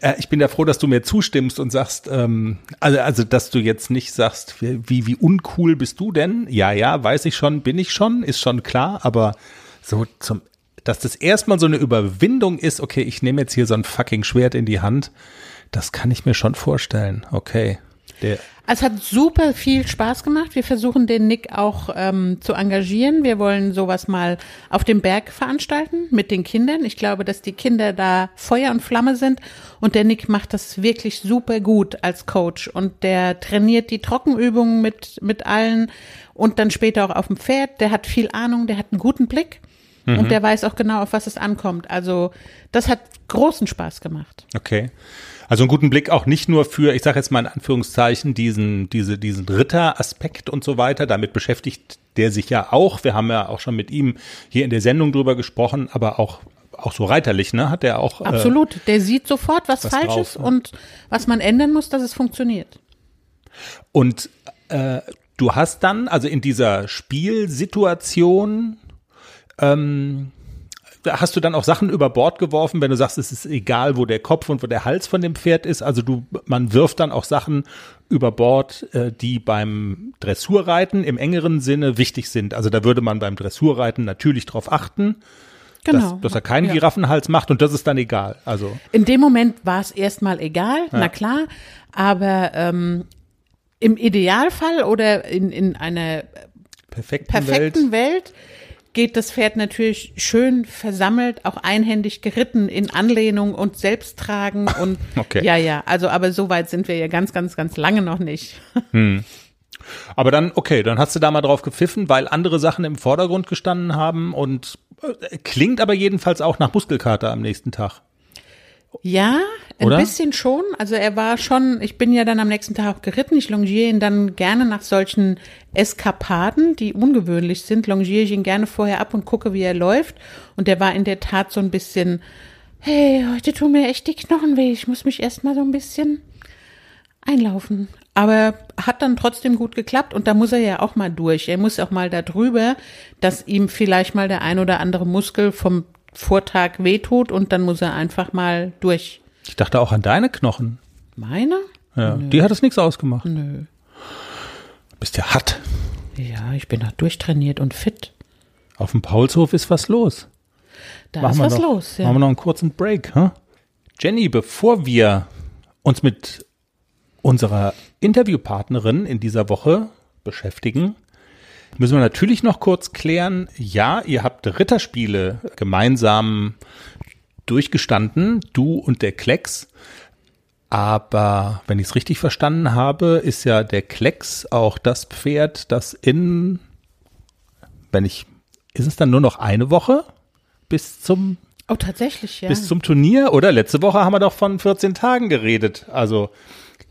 Speaker 2: Äh, Ich bin ja froh, dass du mir zustimmst und sagst, ähm, also, also, dass du jetzt nicht sagst, wie, wie uncool bist du denn? Ja, ja, weiß ich schon, bin ich schon, ist schon klar, aber so zum, dass das erstmal so eine Überwindung ist, okay, ich nehme jetzt hier so ein fucking Schwert in die Hand, das kann ich mir schon vorstellen. Okay. Der,
Speaker 1: Es hat super viel Spaß gemacht. Wir versuchen den Nick auch ähm, zu engagieren. Wir wollen sowas mal auf dem Berg veranstalten mit den Kindern. Ich glaube, dass die Kinder da Feuer und Flamme sind und der Nick macht das wirklich super gut als Coach und der trainiert die Trockenübungen mit mit allen und dann später auch auf dem Pferd. Der hat viel Ahnung, der hat einen guten Blick und der weiß auch genau, auf was es ankommt. Also das hat großen Spaß gemacht.
Speaker 2: okay. Also einen guten Blick auch nicht nur für, ich sage jetzt mal in Anführungszeichen, diesen, diese, diesen Ritter-Aspekt und so weiter. Damit beschäftigt der sich ja auch. Wir haben ja auch schon mit ihm hier in der Sendung drüber gesprochen, aber auch, auch so reiterlich, ne? Hat er auch. Äh,
Speaker 1: Absolut. Der sieht sofort, was,
Speaker 2: was
Speaker 1: falsch
Speaker 2: drauf,
Speaker 1: ist
Speaker 2: ne?
Speaker 1: und was man ändern muss, dass es funktioniert.
Speaker 2: Und äh, du hast dann, also in dieser Spielsituation, ähm, hast du dann auch Sachen über Bord geworfen, wenn du sagst, es ist egal, wo der Kopf und wo der Hals von dem Pferd ist. Also du, man wirft dann auch Sachen über Bord, äh, die beim Dressurreiten im engeren Sinne wichtig sind. Also da würde man beim Dressurreiten natürlich drauf achten,
Speaker 1: Genau.
Speaker 2: dass, dass er keinen
Speaker 1: Ja.
Speaker 2: Giraffenhals macht und das ist dann egal. Also
Speaker 1: In dem Moment war es erstmal egal, na klar, aber ähm, im Idealfall oder in, in einer
Speaker 2: perfekten,
Speaker 1: perfekten
Speaker 2: Welt.
Speaker 1: Welt. Geht das Pferd natürlich schön versammelt, auch einhändig geritten in Anlehnung und Selbsttragen und
Speaker 2: Okay.
Speaker 1: ja, ja, also aber so weit sind wir ja ganz, ganz, ganz lange noch nicht.
Speaker 2: Aber dann, okay, dann hast du da mal drauf gepfiffen, weil andere Sachen im Vordergrund gestanden haben und äh, klingt aber jedenfalls auch nach Muskelkater am nächsten Tag.
Speaker 1: Ja, ein
Speaker 2: Oder?
Speaker 1: bisschen schon. Also er war schon, ich bin ja dann am nächsten Tag auch geritten. Ich longiere ihn dann gerne nach solchen Eskapaden, die ungewöhnlich sind, longiere ich ihn gerne vorher ab und gucke, wie er läuft. Und der war in der Tat so ein bisschen, hey, heute tun mir echt die Knochen weh. Ich muss mich erst mal so ein bisschen einlaufen. Aber hat dann trotzdem gut geklappt und da muss er ja auch mal durch. Er muss auch mal da drüber, dass ihm vielleicht mal der ein oder andere Muskel vom Vortag wehtut und dann muss er einfach mal durch.
Speaker 2: Ich dachte auch an deine Knochen.
Speaker 1: Meine?
Speaker 2: Ja, die hat es nichts ausgemacht.
Speaker 1: Nö.
Speaker 2: Bist ja hart.
Speaker 1: Ja, ich bin da durchtrainiert und fit.
Speaker 2: Auf dem Paulshof ist was los.
Speaker 1: Da ist
Speaker 2: wir
Speaker 1: was
Speaker 2: noch,
Speaker 1: los.
Speaker 2: Machen
Speaker 1: Ja.
Speaker 2: wir noch einen kurzen Break. Hä? Jenny, bevor wir uns mit unserer Interviewpartnerin in dieser Woche beschäftigen, müssen wir natürlich noch kurz klären, ja, ihr habt Ritterspiele gemeinsam durchgestanden, du und der Klecks. Aber wenn ich es richtig verstanden habe, ist ja der Klecks auch das Pferd, das in, wenn ich, ist es dann nur noch eine Woche bis zum
Speaker 1: Oh, tatsächlich, ja.
Speaker 2: bis zum Turnier, oder? Letzte Woche haben wir doch von 14 Tagen geredet. Also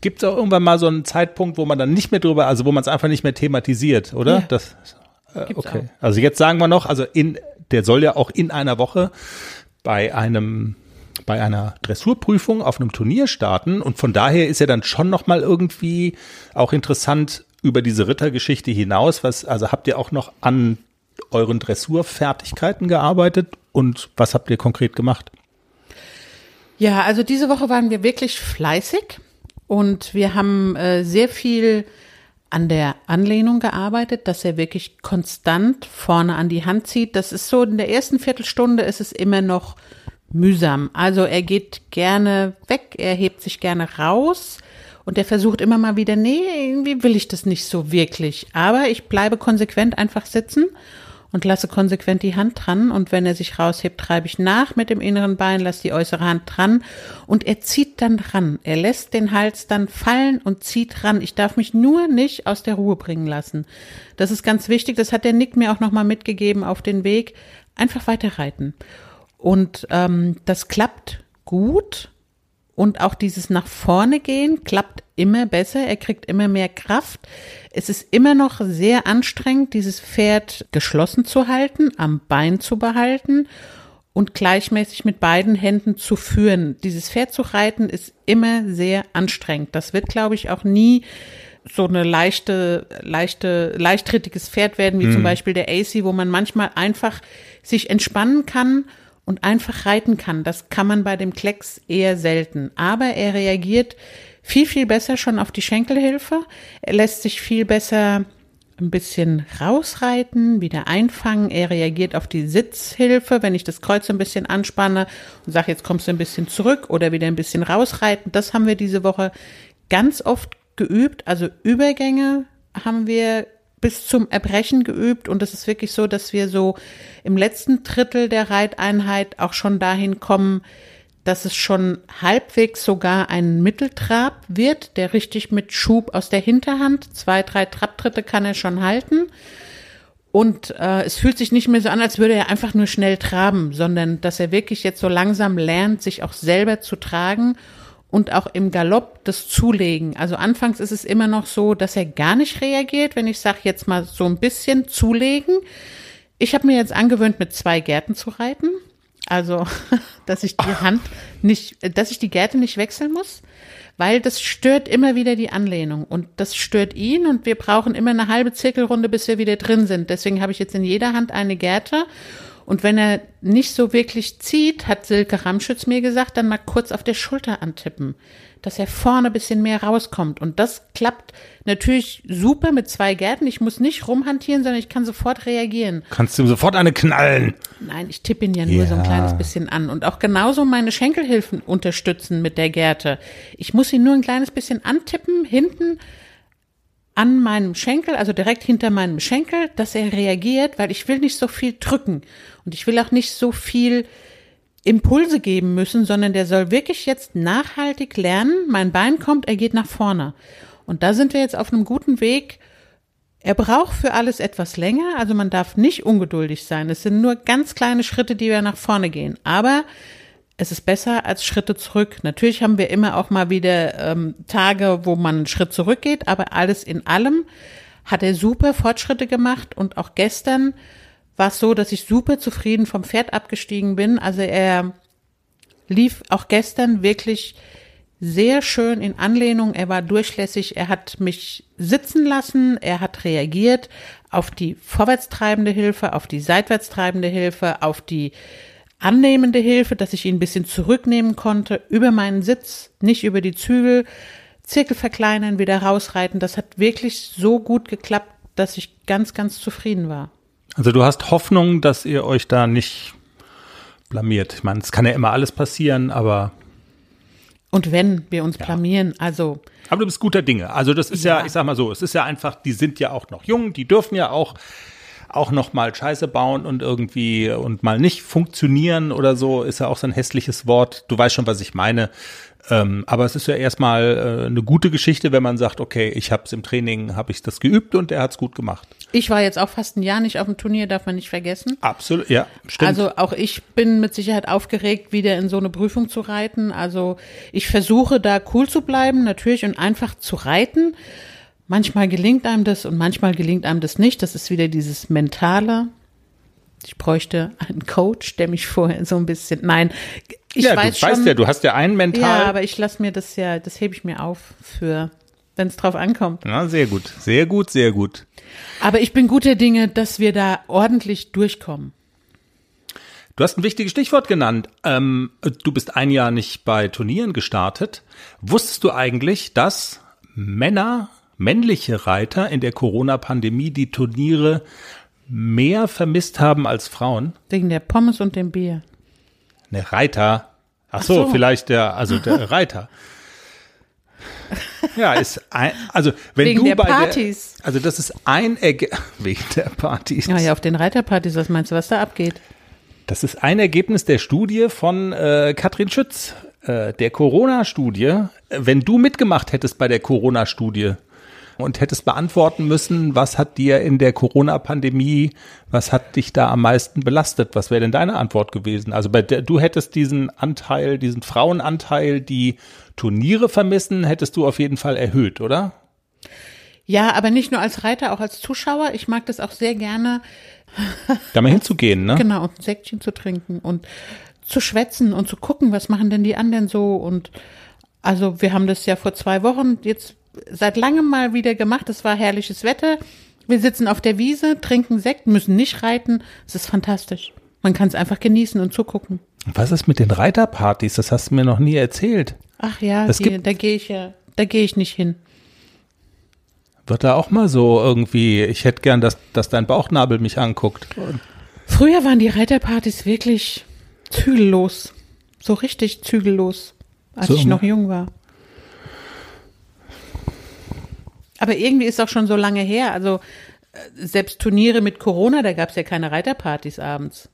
Speaker 2: gibt es auch irgendwann mal so einen Zeitpunkt, wo man dann nicht mehr drüber, also wo man es einfach nicht mehr thematisiert, oder?
Speaker 1: Ja.
Speaker 2: Das, äh, okay. Also jetzt sagen wir noch, also in, der soll ja auch in einer Woche bei einem bei einer Dressurprüfung auf einem Turnier starten und von daher ist ja dann schon noch mal irgendwie auch interessant über diese Rittergeschichte hinaus, was also habt ihr auch noch an euren Dressurfertigkeiten gearbeitet und was habt ihr konkret gemacht?
Speaker 1: Ja, also diese Woche waren wir wirklich fleißig und wir haben äh, sehr viel an der Anlehnung gearbeitet, dass er wirklich konstant vorne an die Hand zieht. Das ist so, in der ersten Viertelstunde ist es immer noch mühsam. Also er geht gerne weg, er hebt sich gerne raus und er versucht immer mal wieder, nee, irgendwie will ich das nicht so wirklich. Aber ich bleibe konsequent einfach sitzen und lasse konsequent die Hand dran. Und wenn er sich raushebt, treibe ich nach mit dem inneren Bein, lasse die äußere Hand dran und er zieht dann ran. Er lässt den Hals dann fallen und zieht ran. Ich darf mich nur nicht aus der Ruhe bringen lassen. Das ist ganz wichtig. Das hat der Nick mir auch nochmal mitgegeben auf den Weg. Einfach weiter reiten. Und ähm, das klappt gut. Und auch dieses nach vorne gehen klappt immer besser. Er kriegt immer mehr Kraft. Es ist immer noch sehr anstrengend, dieses Pferd geschlossen zu halten, am Bein zu behalten und gleichmäßig mit beiden Händen zu führen. Dieses Pferd zu reiten ist immer sehr anstrengend. Das wird, glaube ich, auch nie so eine leichte, leichte, leichttrittiges Pferd werden, wie mhm. zum Beispiel der AC, wo man manchmal einfach sich entspannen kann und einfach reiten kann. Das kann man bei dem Klecks eher selten. Aber er reagiert viel, viel besser schon auf die Schenkelhilfe. Er lässt sich viel besser ein bisschen rausreiten, wieder einfangen. Er reagiert auf die Sitzhilfe, wenn ich das Kreuz ein bisschen anspanne und sage, jetzt kommst du ein bisschen zurück oder wieder ein bisschen rausreiten. Das haben wir diese Woche ganz oft geübt. Also Übergänge haben wir bis zum Erbrechen geübt und es ist wirklich so, dass wir so im letzten Drittel der Reiteinheit auch schon dahin kommen, dass es schon halbwegs sogar ein Mitteltrab wird, der richtig mit Schub aus der Hinterhand, zwei, drei Trabtritte kann er schon halten. Und äh, es fühlt sich nicht mehr so an, als würde er einfach nur schnell traben, sondern dass er wirklich jetzt so langsam lernt, sich auch selber zu tragen und auch im Galopp das Zulegen. Also anfangs ist es immer noch so, dass er gar nicht reagiert, wenn ich sage jetzt mal so ein bisschen zulegen. Ich habe mir jetzt angewöhnt, mit zwei Gärten zu reiten. Also, dass ich die Hand nicht, dass ich die Gärte nicht wechseln muss, weil das stört immer wieder die Anlehnung und das stört ihn und wir brauchen immer eine halbe Zirkelrunde, bis wir wieder drin sind. Deswegen habe ich jetzt in jeder Hand eine Gärte und wenn er nicht so wirklich zieht, hat Silke Ramschütz mir gesagt, dann mal kurz auf der Schulter antippen, dass er vorne ein bisschen mehr rauskommt. Und das klappt natürlich super mit zwei Gärten. Ich muss nicht rumhantieren, sondern ich kann sofort reagieren.
Speaker 2: Kannst du ihm sofort eine knallen?
Speaker 1: Nein, ich tippe ihn ja nur ja. so ein kleines bisschen an. Und auch genauso meine Schenkelhilfen unterstützen mit der Gärte. Ich muss ihn nur ein kleines bisschen antippen, hinten an meinem Schenkel, also direkt hinter meinem Schenkel, dass er reagiert, weil ich will nicht so viel drücken und ich will auch nicht so viel Impulse geben müssen, sondern der soll wirklich jetzt nachhaltig lernen. Mein Bein kommt, er geht nach vorne. Und da sind wir jetzt auf einem guten Weg. Er braucht für alles etwas länger, also man darf nicht ungeduldig sein. Es sind nur ganz kleine Schritte, die wir nach vorne gehen. Aber es ist besser als Schritte zurück. Natürlich haben wir immer auch mal wieder ähm, Tage, wo man einen Schritt zurückgeht, aber alles in allem hat er super Fortschritte gemacht und auch gestern war es so, dass ich super zufrieden vom Pferd abgestiegen bin. Also er lief auch gestern wirklich sehr schön in Anlehnung. Er war durchlässig. Er hat mich sitzen lassen. Er hat reagiert auf die vorwärtstreibende Hilfe, auf die seitwärtstreibende Hilfe, auf die annehmende Hilfe, dass ich ihn ein bisschen zurücknehmen konnte, über meinen Sitz, nicht über die Zügel, Zirkel verkleinern, wieder rausreiten. Das hat wirklich so gut geklappt, dass ich ganz, ganz zufrieden war.
Speaker 2: Also du hast Hoffnung, dass ihr euch da nicht blamiert. Ich meine, es kann ja immer alles passieren, aber.
Speaker 1: Und wenn wir uns ja. blamieren, also.
Speaker 2: Aber du bist guter Dinge. Also das ist ja. ja, ich sag mal so, es ist ja einfach, die sind ja auch noch jung, die dürfen ja auch auch noch mal Scheiße bauen und irgendwie und mal nicht funktionieren oder so, ist ja auch so ein hässliches Wort. Du weißt schon, was ich meine. Ähm, aber es ist ja erstmal äh, eine gute Geschichte, wenn man sagt, okay, ich habe es im Training, habe ich das geübt und er hat es gut gemacht.
Speaker 1: Ich war jetzt auch fast ein Jahr nicht auf dem Turnier, darf man nicht vergessen.
Speaker 2: Absolut, ja, stimmt.
Speaker 1: Also auch ich bin mit Sicherheit aufgeregt, wieder in so eine Prüfung zu reiten. Also ich versuche da cool zu bleiben, natürlich und einfach zu reiten. Manchmal gelingt einem das und manchmal gelingt einem das nicht. Das ist wieder dieses Mentale. Ich bräuchte einen Coach, der mich vorher so ein bisschen. Nein, ich
Speaker 2: ja,
Speaker 1: weiß
Speaker 2: du weißt ja, du hast ja einen mental.
Speaker 1: Ja, aber ich lasse mir das ja, das hebe ich mir auf für, wenn es drauf ankommt.
Speaker 2: Ja, sehr gut, sehr gut, sehr gut.
Speaker 1: Aber ich bin guter Dinge, dass wir da ordentlich durchkommen.
Speaker 2: Du hast ein wichtiges Stichwort genannt. Ähm, du bist ein Jahr nicht bei Turnieren gestartet. Wusstest du eigentlich, dass Männer männliche Reiter in der Corona-Pandemie die Turniere mehr vermisst haben als Frauen?
Speaker 1: Wegen der Pommes und dem Bier.
Speaker 2: Ne, Reiter. Ach so, Ach so. vielleicht der, also der Reiter. Ja, ist ein, also wenn
Speaker 1: wegen
Speaker 2: du
Speaker 1: der
Speaker 2: bei
Speaker 1: Partys.
Speaker 2: Der, also das ist ein Erge wegen der Partys.
Speaker 1: Ja, ja, auf den Reiterpartys, was meinst du, was da abgeht?
Speaker 2: Das ist ein Ergebnis der Studie von äh, Katrin Schütz, äh, der Corona-Studie. Wenn du mitgemacht hättest bei der Corona-Studie, und hättest beantworten müssen, was hat dir in der Corona-Pandemie, was hat dich da am meisten belastet? Was wäre denn deine Antwort gewesen? Also bei der, du hättest diesen Anteil, diesen Frauenanteil, die Turniere vermissen, hättest du auf jeden Fall erhöht, oder?
Speaker 1: Ja, aber nicht nur als Reiter, auch als Zuschauer. Ich mag das auch sehr gerne.
Speaker 2: Da mal hinzugehen, ne?
Speaker 1: Genau, und ein Säckchen zu trinken und zu schwätzen und zu gucken, was machen denn die anderen so und also wir haben das ja vor zwei Wochen jetzt seit langem mal wieder gemacht. Es war herrliches Wetter. Wir sitzen auf der Wiese, trinken Sekt, müssen nicht reiten. Es ist fantastisch. Man kann es einfach genießen und zugucken.
Speaker 2: Was ist mit den Reiterpartys? Das hast du mir noch nie erzählt.
Speaker 1: Ach ja, die, da gehe ich ja, da gehe ich nicht hin.
Speaker 2: Wird da auch mal so irgendwie, ich hätte gern, dass, dass dein Bauchnabel mich anguckt.
Speaker 1: Früher waren die Reiterpartys wirklich zügellos. So richtig zügellos, als
Speaker 2: So,
Speaker 1: ich noch jung war. Aber irgendwie ist auch schon so lange her. Also äh, selbst Turniere mit Corona, da gab es ja keine Reiterpartys abends.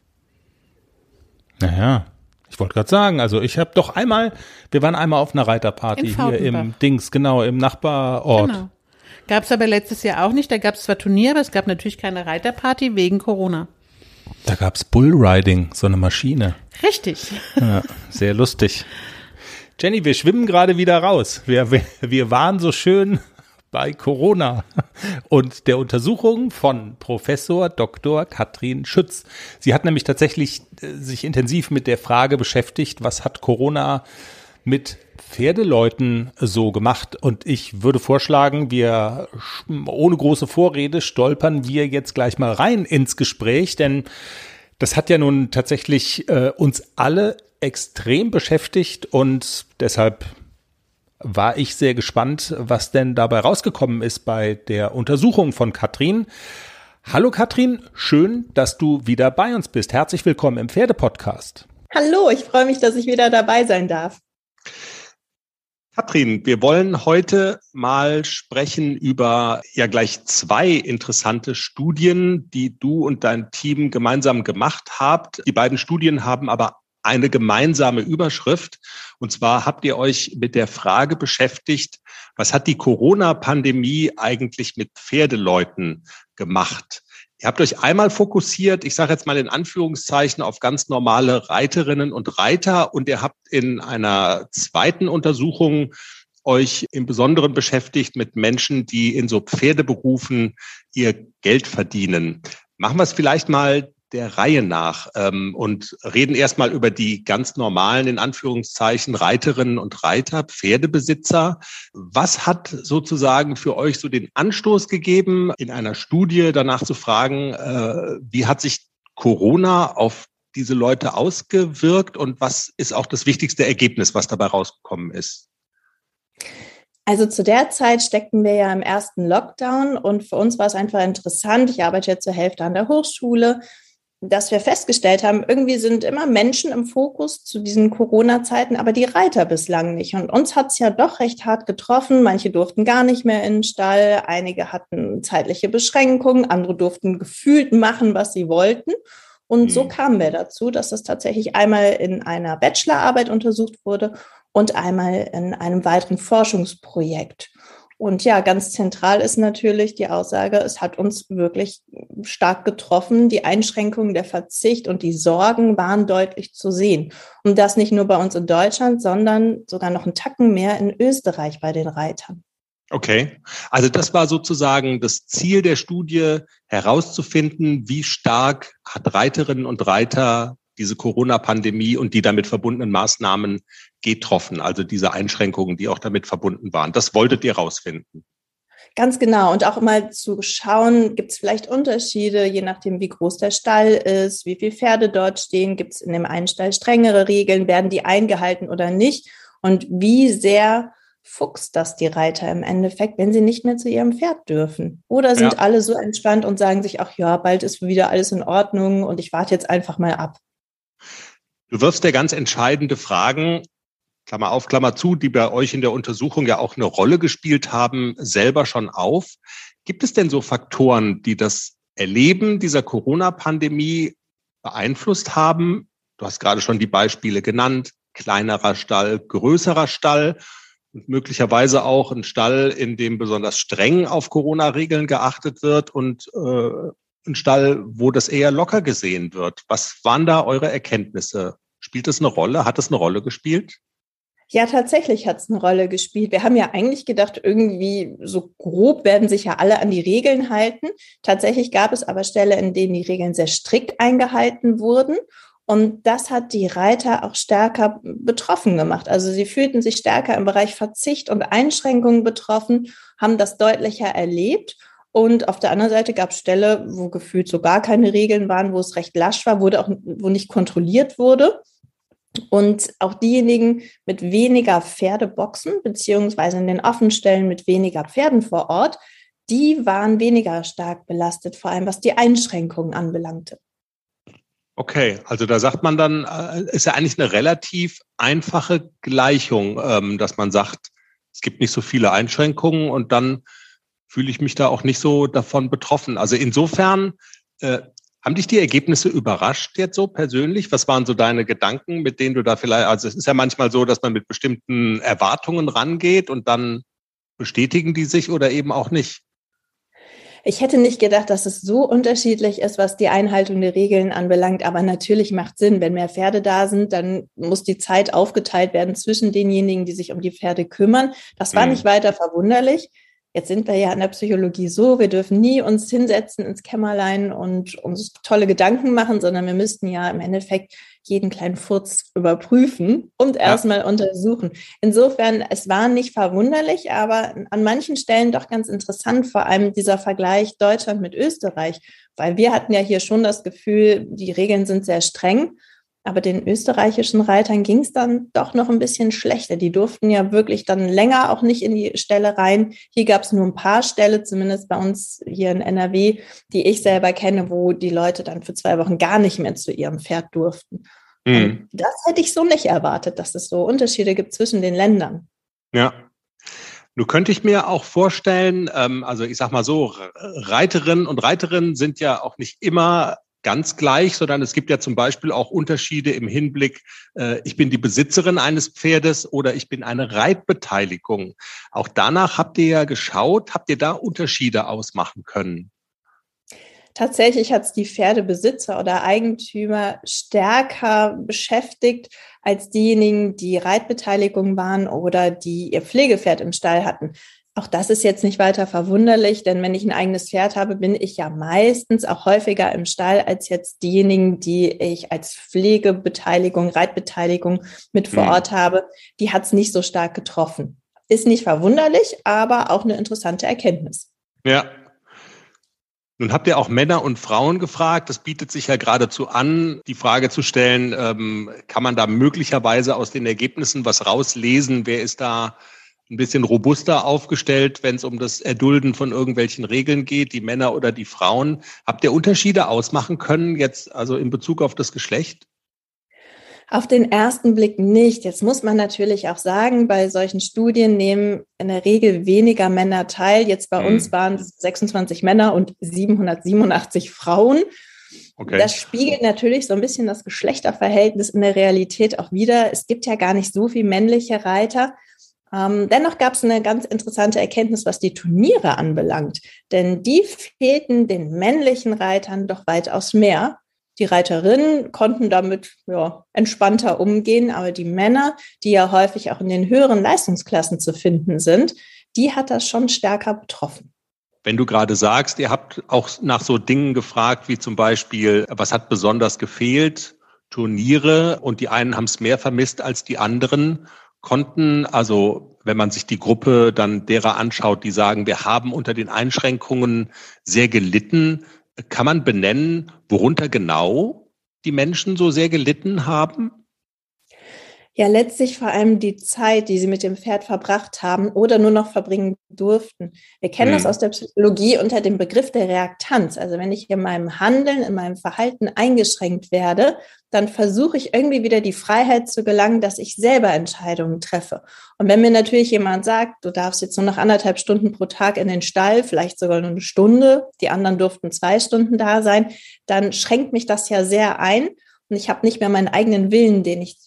Speaker 2: Naja, ich wollte gerade sagen, also ich habe doch einmal, wir waren einmal auf einer Reiterparty hier im. Dings, genau, im Nachbarort.
Speaker 1: Genau. Gab es aber letztes Jahr auch nicht. Da gab es zwar Turniere, aber es gab natürlich keine Reiterparty wegen Corona.
Speaker 2: Da gab's Bullriding, so eine Maschine.
Speaker 1: Richtig.
Speaker 2: Ja, sehr lustig. Jenny, wir schwimmen gerade wieder raus. Wir, wir, wir waren so schön bei Corona und der Untersuchung von Professor Dr. Katrin Schütz. Sie hat nämlich tatsächlich äh, sich intensiv mit der Frage beschäftigt, was hat Corona mit Pferdeleuten so gemacht. Und ich würde vorschlagen, wir ohne große Vorrede stolpern wir jetzt gleich mal rein ins Gespräch, denn das hat ja nun tatsächlich äh, uns alle extrem beschäftigt und deshalb war ich sehr gespannt, was denn dabei rausgekommen ist bei der Untersuchung von Katrin. Hallo Katrin, schön, dass du wieder bei uns bist. Herzlich willkommen im Pferdepodcast.
Speaker 3: Hallo, ich freue mich, dass ich wieder dabei sein darf.
Speaker 4: Katrin, wir wollen heute mal sprechen über ja gleich zwei interessante Studien, die du und dein Team gemeinsam gemacht habt. Die beiden Studien haben aber eine gemeinsame Überschrift. Und zwar habt ihr euch mit der Frage beschäftigt, was hat die Corona-Pandemie eigentlich mit Pferdeleuten gemacht? Ihr habt euch einmal fokussiert, ich sage jetzt mal in Anführungszeichen, auf ganz normale Reiterinnen und Reiter und ihr habt in einer zweiten Untersuchung euch im Besonderen beschäftigt mit Menschen, die in so Pferdeberufen ihr Geld verdienen. Machen wir es vielleicht mal der Reihe nach ähm, und reden erstmal über die ganz normalen, in Anführungszeichen, Reiterinnen und Reiter, Pferdebesitzer. Was hat sozusagen für euch so den Anstoß gegeben, in einer Studie danach zu fragen, äh, wie hat sich Corona auf diese Leute ausgewirkt und was ist auch das wichtigste Ergebnis, was dabei rausgekommen ist?
Speaker 3: Also zu der Zeit steckten wir ja im ersten Lockdown und für uns war es einfach interessant. Ich arbeite ja zur Hälfte an der Hochschule, dass wir festgestellt haben, irgendwie sind immer Menschen im Fokus zu diesen Corona-Zeiten, aber die Reiter bislang nicht. Und uns hat es ja doch recht hart getroffen. Manche durften gar nicht mehr in den Stall, einige hatten zeitliche Beschränkungen, andere durften gefühlt machen, was sie wollten. Und so
Speaker 4: Mhm.
Speaker 3: kamen wir dazu, dass das tatsächlich einmal in einer Bachelorarbeit untersucht wurde und einmal in einem weiteren Forschungsprojekt. Und ja, ganz zentral ist natürlich die Aussage, es hat uns wirklich stark getroffen. Die Einschränkungen, der Verzicht und die Sorgen waren deutlich zu sehen. Und das nicht nur bei uns in Deutschland, sondern sogar noch einen Tacken mehr in Österreich bei den Reitern.
Speaker 4: Okay, also das war sozusagen das Ziel der Studie, herauszufinden, wie stark hat Reiterinnen und Reiter diese Corona-Pandemie und die damit verbundenen Maßnahmen getroffen, also diese Einschränkungen, die auch damit verbunden waren. Das wolltet ihr rausfinden.
Speaker 3: Ganz genau. Und auch mal zu schauen, gibt es vielleicht Unterschiede, je nachdem, wie groß der Stall ist, wie viele Pferde dort stehen, gibt es in dem einen Stall strengere Regeln, werden die eingehalten oder nicht? Und wie sehr fuchst das die Reiter im Endeffekt, wenn sie nicht mehr zu ihrem Pferd dürfen? Oder sind
Speaker 4: Ja.
Speaker 3: alle so entspannt und sagen sich, ach ja, bald ist wieder alles in Ordnung und ich warte jetzt einfach mal ab?
Speaker 4: Du wirfst ja ganz entscheidende Fragen, Klammer auf, Klammer zu, die bei euch in der Untersuchung ja auch eine Rolle gespielt haben, selber schon auf. Gibt es denn so Faktoren, die das Erleben dieser Corona-Pandemie beeinflusst haben? Du hast gerade schon die Beispiele genannt, kleinerer Stall, größerer Stall. und möglicherweise auch ein Stall, in dem besonders streng auf Corona-Regeln geachtet wird und äh, ein Stall, wo das eher locker gesehen wird. Was waren da eure Erkenntnisse? Spielt das eine Rolle? Hat das eine Rolle gespielt?
Speaker 3: Ja, tatsächlich hat es eine Rolle gespielt. Wir haben ja eigentlich gedacht, irgendwie so grob werden sich ja alle an die Regeln halten. Tatsächlich gab es aber Ställe, in denen die Regeln sehr strikt eingehalten wurden. Und das hat die Reiter auch stärker betroffen gemacht. Also sie fühlten sich stärker im Bereich Verzicht und Einschränkungen betroffen, haben das deutlicher erlebt. Und auf der anderen Seite gab es Ställe, wo gefühlt so gar keine Regeln waren, wo es recht lasch war, wurde auch, wo nicht kontrolliert wurde. Und auch diejenigen mit weniger Pferdeboxen, beziehungsweise in den Offenstellen mit weniger Pferden vor Ort, die waren weniger stark belastet, vor allem was die Einschränkungen anbelangte.
Speaker 4: Okay, also da sagt man dann, äh, ist ja eigentlich eine relativ einfache Gleichung, ähm, dass man sagt, es gibt nicht so viele Einschränkungen und dann fühle ich mich da auch nicht so davon betroffen. Also insofern äh, haben dich die Ergebnisse überrascht jetzt so persönlich? Was waren so deine Gedanken, mit denen du da vielleicht, also es ist ja manchmal so, dass man mit bestimmten Erwartungen rangeht und dann bestätigen die sich oder eben auch nicht?
Speaker 3: Ich hätte nicht gedacht, dass es so unterschiedlich ist, was die Einhaltung der Regeln anbelangt. Aber natürlich macht Sinn, wenn mehr Pferde da sind, dann muss die Zeit aufgeteilt werden zwischen denjenigen, die sich um die Pferde kümmern. Das war mhm. nicht weiter verwunderlich. Jetzt sind wir ja in der Psychologie so, wir dürfen nie uns hinsetzen ins Kämmerlein und uns tolle Gedanken machen, sondern wir müssten ja im Endeffekt jeden kleinen Furz überprüfen und erstmal ja. untersuchen. Insofern, es war nicht verwunderlich, aber an manchen Stellen doch ganz interessant, vor allem dieser Vergleich Deutschland mit Österreich, weil wir hatten ja hier schon das Gefühl, die Regeln sind sehr streng aber den österreichischen Reitern ging es dann doch noch ein bisschen schlechter. Die durften ja wirklich dann länger auch nicht in die Ställe rein. Hier gab es nur ein paar Ställe, zumindest bei uns hier in NRW, die ich selber kenne, wo die Leute dann für zwei Wochen gar nicht mehr zu ihrem Pferd durften. Mhm. das hätte ich so nicht erwartet, dass es so Unterschiede gibt zwischen den Ländern.
Speaker 4: Ja, Nun könnte ich mir auch vorstellen, ähm, also ich sag mal so, Reiterinnen und Reiterinnen sind ja auch nicht immer ganz gleich, sondern es gibt ja zum Beispiel auch Unterschiede im Hinblick, äh, ich bin die Besitzerin eines Pferdes oder ich bin eine Reitbeteiligung. Auch danach habt ihr ja geschaut, habt ihr da Unterschiede ausmachen können?
Speaker 3: Tatsächlich hat es die Pferdebesitzer oder Eigentümer stärker beschäftigt als diejenigen, die Reitbeteiligung waren oder die ihr Pflegepferd im Stall hatten. Auch das ist jetzt nicht weiter verwunderlich, denn wenn ich ein eigenes Pferd habe, bin ich ja meistens auch häufiger im Stall als jetzt diejenigen, die ich als Pflegebeteiligung, Reitbeteiligung mit vor mhm. Ort habe. Die hat es nicht so stark getroffen. Ist nicht verwunderlich, aber auch eine interessante Erkenntnis.
Speaker 4: Ja. Nun habt ihr auch Männer und Frauen gefragt. Das bietet sich ja geradezu an, die Frage zu stellen, ähm, kann man da möglicherweise aus den Ergebnissen was rauslesen? Wer ist da ein bisschen robuster aufgestellt, wenn es um das Erdulden von irgendwelchen Regeln geht, die Männer oder die Frauen. Habt ihr Unterschiede ausmachen können, jetzt also in Bezug auf das Geschlecht?
Speaker 3: Auf den ersten Blick nicht. Jetzt muss man natürlich auch sagen, bei solchen Studien nehmen in der Regel weniger Männer teil. Jetzt bei hm. uns waren es 26 Männer und 787 Frauen. Okay. Das spiegelt natürlich so ein bisschen das Geschlechterverhältnis in der Realität auch wieder. Es gibt ja gar nicht so viele männliche Reiter. Ähm, dennoch gab es eine ganz interessante Erkenntnis, was die Turniere anbelangt. Denn die fehlten den männlichen Reitern doch weitaus mehr. Die Reiterinnen konnten damit ja, entspannter umgehen, aber die Männer, die ja häufig auch in den höheren Leistungsklassen zu finden sind, die hat das schon stärker betroffen.
Speaker 4: Wenn du gerade sagst, ihr habt auch nach so Dingen gefragt, wie zum Beispiel, was hat besonders gefehlt? Turniere und die einen haben es mehr vermisst als die anderen konnten, also wenn man sich die Gruppe dann derer anschaut, die sagen, wir haben unter den Einschränkungen sehr gelitten, kann man benennen, worunter genau die Menschen so sehr gelitten haben?
Speaker 3: Ja letztlich vor allem die Zeit, die sie mit dem Pferd verbracht haben oder nur noch verbringen durften. Wir kennen mhm. das aus der Psychologie unter dem Begriff der Reaktanz. Also wenn ich in meinem Handeln, in meinem Verhalten eingeschränkt werde, dann versuche ich irgendwie wieder die Freiheit zu gelangen, dass ich selber Entscheidungen treffe. Und wenn mir natürlich jemand sagt, du darfst jetzt nur noch anderthalb Stunden pro Tag in den Stall, vielleicht sogar nur eine Stunde, die anderen durften zwei Stunden da sein, dann schränkt mich das ja sehr ein. Und ich habe nicht mehr meinen eigenen Willen, den ich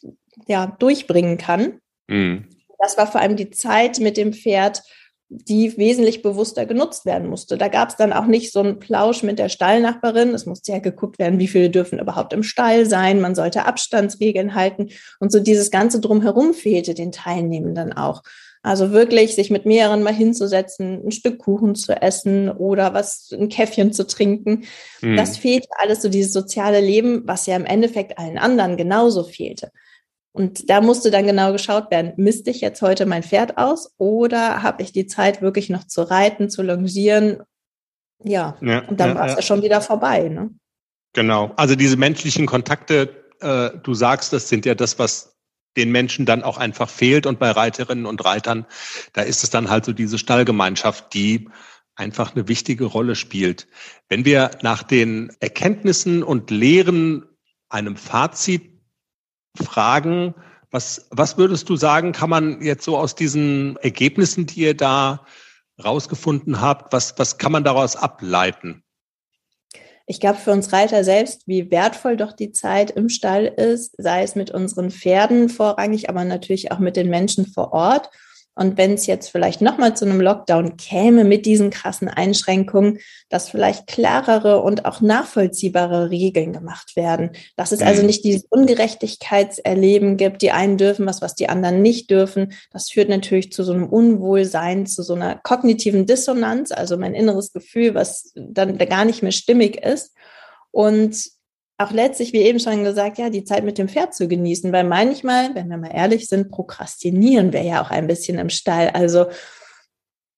Speaker 3: ja durchbringen kann. Mhm. das war vor allem die Zeit mit dem Pferd, die wesentlich bewusster genutzt werden musste. Da gab es dann auch nicht so einen Plausch mit der Stallnachbarin. Es musste ja geguckt werden, wie viele dürfen überhaupt im Stall sein. Man sollte Abstandsregeln halten. Und so dieses Ganze drumherum fehlte den Teilnehmenden auch. Also wirklich sich mit mehreren mal hinzusetzen, ein Stück Kuchen zu essen oder was, ein Käffchen zu trinken. Mhm. Das fehlt alles so dieses soziale Leben, was ja im Endeffekt allen anderen genauso fehlte. Und da musste dann genau geschaut werden, misste ich jetzt heute mein Pferd aus oder habe ich die Zeit wirklich noch zu reiten, zu longieren? Ja, ja und dann ja, war es ja. ja schon wieder vorbei. Ne?
Speaker 4: Genau, also diese menschlichen Kontakte, äh, du sagst, das sind ja das, was den Menschen dann auch einfach fehlt. Und bei Reiterinnen und Reitern, da ist es dann halt so diese Stallgemeinschaft, die einfach eine wichtige Rolle spielt. Wenn wir nach den Erkenntnissen und Lehren einem Fazit fragen, was, was würdest du sagen, kann man jetzt so aus diesen Ergebnissen, die ihr da rausgefunden habt, was, was kann man daraus ableiten?
Speaker 3: ich glaube für uns Reiter selbst, wie wertvoll doch die Zeit im Stall ist, sei es mit unseren Pferden vorrangig, aber natürlich auch mit den Menschen vor Ort. Und wenn es jetzt vielleicht nochmal zu einem Lockdown käme mit diesen krassen Einschränkungen, dass vielleicht klarere und auch nachvollziehbare Regeln gemacht werden. Dass es also mhm. nicht dieses Ungerechtigkeitserleben gibt, die einen dürfen was, was die anderen nicht dürfen. Das führt natürlich zu so einem Unwohlsein, zu so einer kognitiven Dissonanz, also mein inneres Gefühl, was dann gar nicht mehr stimmig ist. Und auch letztlich, wie eben schon gesagt, ja, die Zeit mit dem Pferd zu genießen, weil manchmal, wenn wir mal ehrlich sind, prokrastinieren wir ja auch ein bisschen im Stall. Also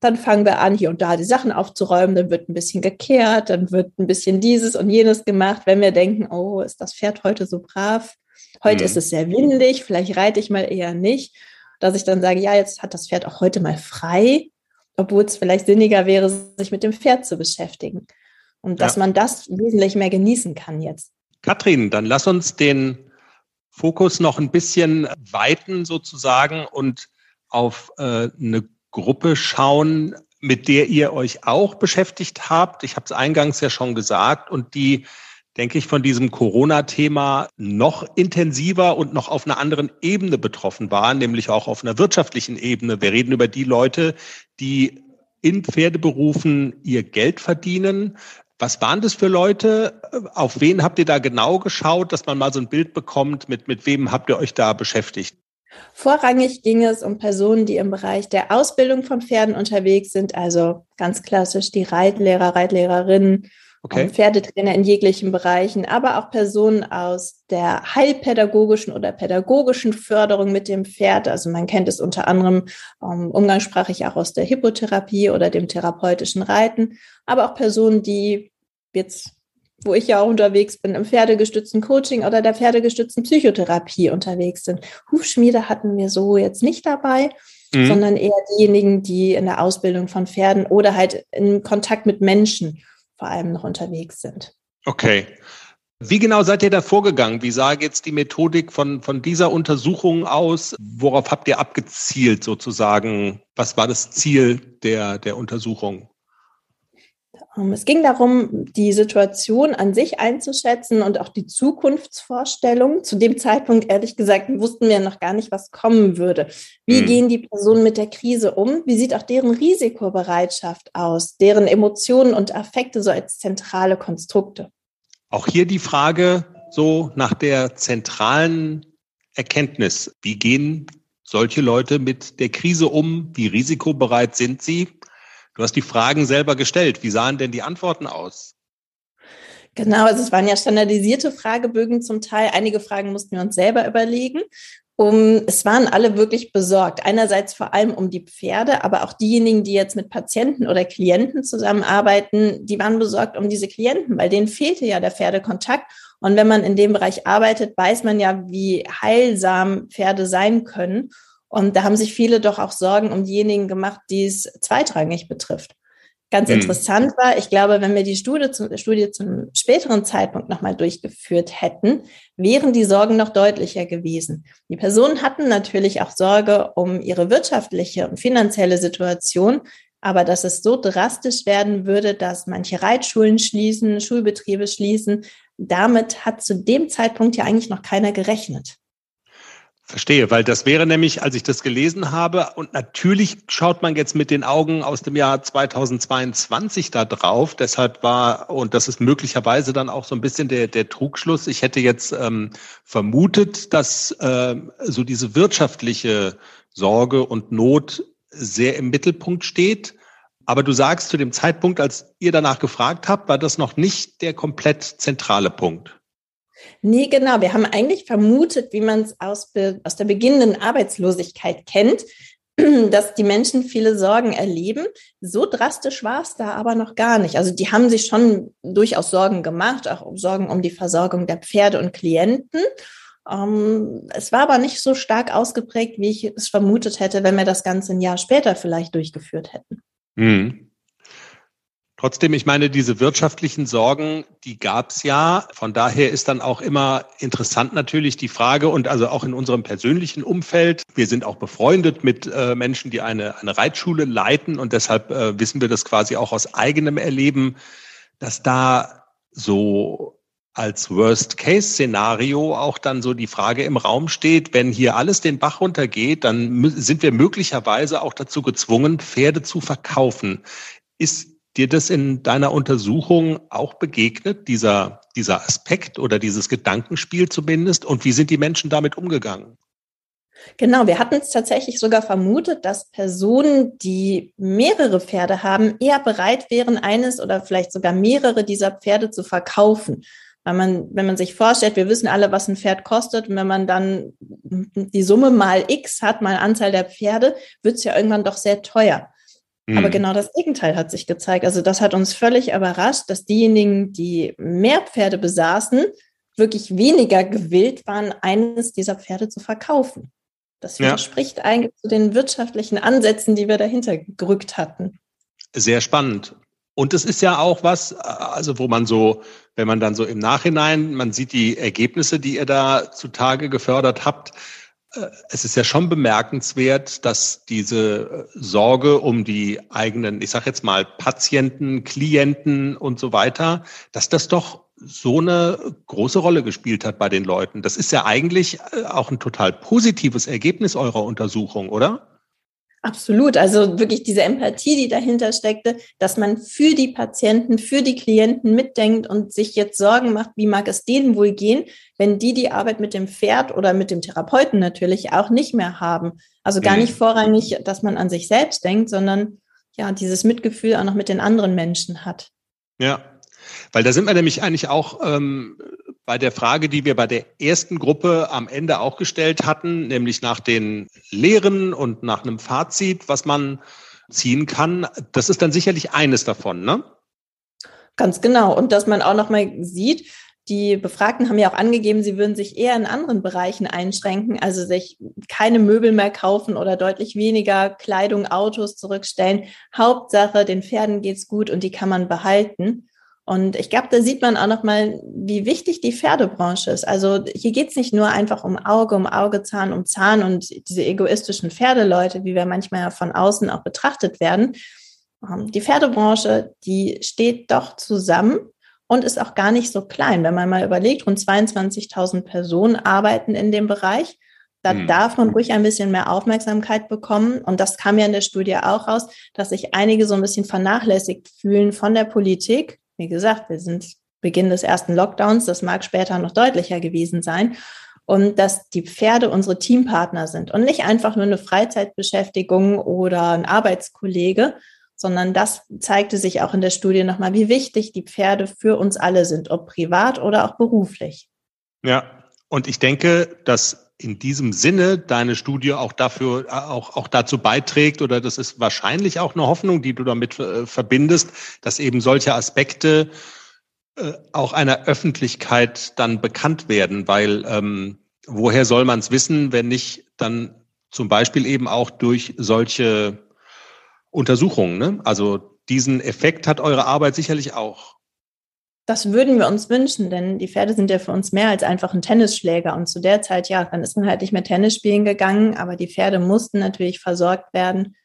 Speaker 3: dann fangen wir an, hier und da die Sachen aufzuräumen, dann wird ein bisschen gekehrt, dann wird ein bisschen dieses und jenes gemacht, wenn wir denken, oh, ist das Pferd heute so brav? Heute mhm. ist es sehr windig, vielleicht reite ich mal eher nicht. Dass ich dann sage, ja, jetzt hat das Pferd auch heute mal frei, obwohl es vielleicht sinniger wäre, sich mit dem Pferd zu beschäftigen. Und dass ja. man das wesentlich mehr genießen kann jetzt.
Speaker 4: Katrin, dann lass uns den Fokus noch ein bisschen weiten sozusagen und auf äh, eine Gruppe schauen, mit der ihr euch auch beschäftigt habt. Ich habe es eingangs ja schon gesagt und die, denke ich, von diesem Corona-Thema noch intensiver und noch auf einer anderen Ebene betroffen waren, nämlich auch auf einer wirtschaftlichen Ebene. Wir reden über die Leute, die in Pferdeberufen ihr Geld verdienen, was waren das für Leute? Auf wen habt ihr da genau geschaut, dass man mal so ein Bild bekommt? Mit, mit wem habt ihr euch da beschäftigt?
Speaker 3: Vorrangig ging es um Personen, die im Bereich der Ausbildung von Pferden unterwegs sind, also ganz klassisch die Reitlehrer, Reitlehrerinnen, okay. Pferdetrainer in jeglichen Bereichen, aber auch Personen aus der heilpädagogischen oder pädagogischen Förderung mit dem Pferd. Also man kennt es unter anderem um, ähm, umgangssprachlich auch aus der Hippotherapie oder dem therapeutischen Reiten, aber auch Personen, die jetzt wo ich ja auch unterwegs bin, im pferdegestützten Coaching oder der pferdegestützten Psychotherapie unterwegs sind. Hufschmiede hatten wir so jetzt nicht dabei, mhm. sondern eher diejenigen, die in der Ausbildung von Pferden oder halt in Kontakt mit Menschen vor allem noch unterwegs sind.
Speaker 4: Okay. Wie genau seid ihr da vorgegangen? Wie sah jetzt die Methodik von, von dieser Untersuchung aus? Worauf habt ihr abgezielt sozusagen? Was war das Ziel der, der Untersuchung?
Speaker 3: Ähm, es ging darum, die Situation an sich einzuschätzen und auch die Zukunftsvorstellung. Zu dem Zeitpunkt, ehrlich gesagt, wussten wir noch gar nicht, was kommen würde. Wie mhm. gehen die Personen mit der Krise um? Wie sieht auch deren Risikobereitschaft aus? Deren Emotionen und Affekte so als zentrale Konstrukte?
Speaker 4: Auch hier die Frage so nach der zentralen Erkenntnis. Wie gehen solche Leute mit der Krise um? Wie risikobereit sind sie? Du hast die Fragen selber gestellt. Wie sahen denn die Antworten aus?
Speaker 3: Genau, also es waren ja standardisierte Fragebögen zum Teil. Einige Fragen mussten wir uns selber überlegen. Um, es waren alle wirklich besorgt. Einerseits vor allem um die Pferde, aber auch diejenigen, die jetzt mit Patienten oder Klienten zusammenarbeiten, die waren besorgt um diese Klienten, weil denen fehlte ja der Pferdekontakt. Und wenn man in dem Bereich arbeitet, weiß man ja, wie heilsam Pferde sein können. Und da haben sich viele doch auch Sorgen um diejenigen gemacht, die es zweitrangig betrifft. Ganz mhm. interessant war, ich glaube, wenn wir die Studie, zu, Studie zum späteren Zeitpunkt nochmal durchgeführt hätten, wären die Sorgen noch deutlicher gewesen. Die Personen hatten natürlich auch Sorge um ihre wirtschaftliche und finanzielle Situation, aber dass es so drastisch werden würde, dass manche Reitschulen schließen, Schulbetriebe schließen, damit hat zu dem Zeitpunkt ja eigentlich noch keiner gerechnet.
Speaker 4: Verstehe, weil das wäre nämlich, als ich das gelesen habe, und natürlich schaut man jetzt mit den Augen aus dem Jahr 2022 da drauf. Deshalb war, und das ist möglicherweise dann auch so ein bisschen der, der Trugschluss. Ich hätte jetzt ähm, vermutet, dass äh, so diese wirtschaftliche Sorge und Not sehr im Mittelpunkt steht. Aber du sagst, zu dem Zeitpunkt, als ihr danach gefragt habt, war das noch nicht der komplett zentrale Punkt.
Speaker 3: Nee, genau. Wir haben eigentlich vermutet, wie man es aus, aus der beginnenden Arbeitslosigkeit kennt, dass die Menschen viele Sorgen erleben. So drastisch war es da aber noch gar nicht. Also die haben sich schon durchaus Sorgen gemacht, auch Sorgen um die Versorgung der Pferde und Klienten. Um, ähm, es war aber nicht so stark ausgeprägt, wie ich es vermutet hätte, wenn wir das Ganze ein Jahr später vielleicht durchgeführt hätten. Mhm.
Speaker 4: Trotzdem, ich meine, diese wirtschaftlichen Sorgen, die gab es ja. Von daher ist dann auch immer interessant natürlich die Frage und also auch in unserem persönlichen Umfeld. Wir sind auch befreundet mit äh, Menschen, die eine, eine Reitschule leiten und deshalb äh, wissen wir das quasi auch aus eigenem Erleben, dass da so als Worst-Case-Szenario auch dann so die Frage im Raum steht, wenn hier alles den Bach runtergeht, dann sind wir möglicherweise auch dazu gezwungen, Pferde zu verkaufen. Ist dir das in deiner Untersuchung auch begegnet, dieser, dieser Aspekt oder dieses Gedankenspiel zumindest? Und wie sind die Menschen damit umgegangen?
Speaker 3: Genau, wir hatten es tatsächlich sogar vermutet, dass Personen, die mehrere Pferde haben, eher bereit wären, eines oder vielleicht sogar mehrere dieser Pferde zu verkaufen. Weil man, wenn man sich vorstellt, wir wissen alle, was ein Pferd kostet, und wenn man dann die Summe mal X hat, mal Anzahl der Pferde, wird es ja irgendwann doch sehr teuer. Aber mhm. genau das Gegenteil hat sich gezeigt. Also das hat uns völlig überrascht, dass diejenigen, die mehr Pferde besaßen, wirklich weniger gewillt waren, eines dieser Pferde zu verkaufen. Das widerspricht ja. eigentlich zu den wirtschaftlichen Ansätzen, die wir dahinter gerückt hatten.
Speaker 4: Sehr spannend. Und es ist ja auch was, also wo man so, wenn man dann so im Nachhinein, man sieht die Ergebnisse, die ihr da zutage gefördert habt, äh, es ist ja schon bemerkenswert, dass diese äh, Sorge um die eigenen, ich sage jetzt mal, Patienten, Klienten und so weiter, dass das doch so eine große Rolle gespielt hat bei den Leuten. Das ist ja eigentlich äh, auch ein total positives Ergebnis eurer Untersuchung, oder?
Speaker 3: Absolut. Also wirklich diese Empathie, die dahinter steckte, dass man für die Patienten, für die Klienten mitdenkt und sich jetzt Sorgen macht, wie mag es denen wohl gehen, wenn die die Arbeit mit dem Pferd oder mit dem Therapeuten natürlich auch nicht mehr haben. Also gar mhm. nicht vorrangig, dass man an sich selbst denkt, sondern ja, dieses Mitgefühl auch noch mit den anderen Menschen hat.
Speaker 4: Ja, weil da sind wir nämlich eigentlich auch ähm, bei der Frage, die wir bei der ersten Gruppe am Ende auch gestellt hatten, nämlich nach den Lehren und nach einem Fazit, was man ziehen kann. Das ist dann sicherlich eines davon, ne?
Speaker 3: Ganz genau. Und dass man auch nochmal sieht, die Befragten haben ja auch angegeben, sie würden sich eher in anderen Bereichen einschränken, also sich keine Möbel mehr kaufen oder deutlich weniger Kleidung, Autos zurückstellen. Hauptsache, den Pferden geht's gut und die kann man behalten. Und ich glaube, da sieht man auch nochmal, wie wichtig die Pferdebranche ist. Also hier geht es nicht nur einfach um Auge, um Auge, Zahn um Zahn und diese egoistischen Pferdeleute, wie wir manchmal von außen auch betrachtet werden. Ähm, die Pferdebranche, die steht doch zusammen und ist auch gar nicht so klein. Wenn man mal überlegt, rund 22.000 Personen arbeiten in dem Bereich. Da hm. darf man ruhig ein bisschen mehr Aufmerksamkeit bekommen. Und das kam ja in der Studie auch raus, dass sich einige so ein bisschen vernachlässigt fühlen von der Politik wie gesagt, wir sind Beginn des ersten Lockdowns, das mag später noch deutlicher gewesen sein. Und dass die Pferde unsere Teampartner sind und nicht einfach nur eine Freizeitbeschäftigung oder ein Arbeitskollege, sondern das zeigte sich auch in der Studie nochmal, wie wichtig die Pferde für uns alle sind, ob privat oder auch beruflich.
Speaker 4: Ja, und ich denke, dass in diesem Sinne deine Studie auch dafür, auch, auch dazu beiträgt oder das ist wahrscheinlich auch eine Hoffnung, die du damit äh, verbindest, dass eben solche Aspekte äh, auch einer Öffentlichkeit dann bekannt werden, weil ähm, woher soll man es wissen, wenn nicht dann zum Beispiel eben auch durch solche Untersuchungen. Ne? Also diesen Effekt hat eure Arbeit sicherlich auch.
Speaker 3: Das würden wir uns wünschen, denn die Pferde sind ja für uns mehr als einfach ein Tennisschläger. Und zu der Zeit, ja, dann ist man halt nicht mehr Tennis spielen gegangen, aber die Pferde mussten natürlich versorgt werden.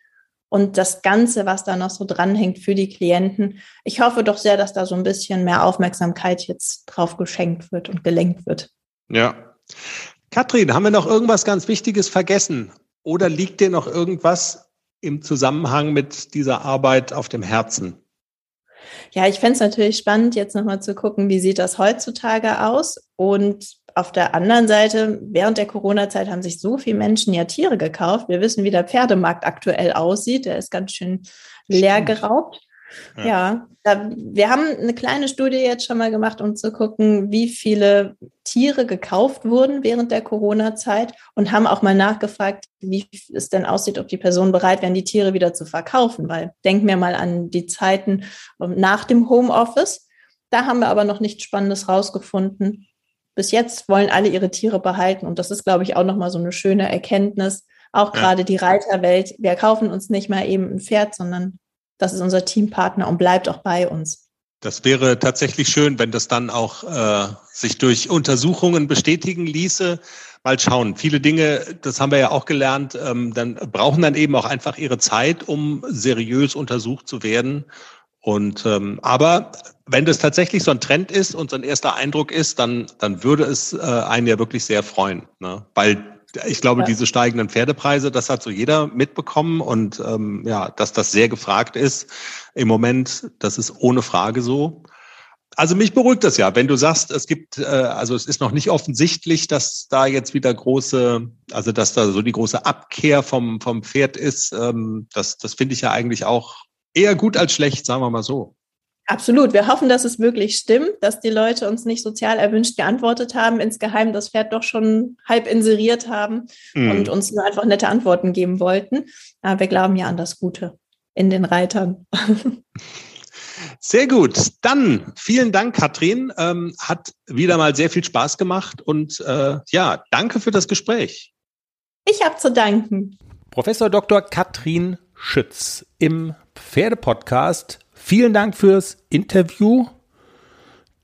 Speaker 3: Und das Ganze, was da noch so dranhängt für die Klienten. Ich hoffe doch sehr, dass da so ein bisschen mehr Aufmerksamkeit jetzt drauf geschenkt wird und gelenkt wird.
Speaker 4: Ja. Katrin, haben wir noch irgendwas ganz Wichtiges vergessen? Oder liegt dir noch irgendwas im Zusammenhang mit dieser Arbeit auf dem Herzen?
Speaker 3: Ja, ich fände es natürlich spannend, jetzt nochmal zu gucken, wie sieht das heutzutage aus? Und auf der anderen Seite, während der Corona-Zeit haben sich so viele Menschen ja Tiere gekauft. Wir wissen, wie der Pferdemarkt aktuell aussieht. Der ist ganz schön leer geraubt. Ja, ja wir haben eine kleine Studie jetzt schon mal gemacht, um zu gucken, wie viele Tiere gekauft wurden während der Corona-Zeit und haben auch mal nachgefragt, wie es denn aussieht, ob die Personen bereit wären, die Tiere wieder zu verkaufen. Weil denken wir mal an die Zeiten nach dem Homeoffice. Da haben wir aber noch nichts Spannendes rausgefunden. Bis jetzt wollen alle ihre Tiere behalten und das ist, glaube ich, auch nochmal so eine schöne Erkenntnis. Auch gerade ja. die Reiterwelt. Wir kaufen uns nicht mal eben ein Pferd, sondern das ist unser Teampartner und bleibt auch bei uns.
Speaker 4: Das wäre tatsächlich schön, wenn das dann auch äh, sich durch Untersuchungen bestätigen ließe. Mal schauen. Viele Dinge, das haben wir ja auch gelernt, ähm, dann brauchen dann eben auch einfach ihre Zeit, um seriös untersucht zu werden. Und ähm, aber wenn das tatsächlich so ein Trend ist und so ein erster Eindruck ist, dann dann würde es äh, einen ja wirklich sehr freuen, ne? weil ich glaube, ja. diese steigenden Pferdepreise, das hat so jeder mitbekommen und ähm, ja, dass das sehr gefragt ist im Moment, das ist ohne Frage so. Also mich beruhigt das ja, wenn du sagst, es gibt, äh, also es ist noch nicht offensichtlich, dass da jetzt wieder große, also dass da so die große Abkehr vom vom Pferd ist. Ähm, das das finde ich ja eigentlich auch eher gut als schlecht, sagen wir mal so.
Speaker 3: Absolut. Wir hoffen, dass es wirklich stimmt, dass die Leute uns nicht sozial erwünscht geantwortet haben, insgeheim das Pferd doch schon halb inseriert haben mm. und uns nur einfach nette Antworten geben wollten. Aber wir glauben ja an das Gute in den Reitern.
Speaker 4: Sehr gut. Dann vielen Dank, Katrin. Ähm, hat wieder mal sehr viel Spaß gemacht und äh, ja, danke für das Gespräch.
Speaker 3: Ich habe zu danken.
Speaker 2: Professor Dr. Katrin Schütz im Pferdepodcast Vielen Dank fürs Interview.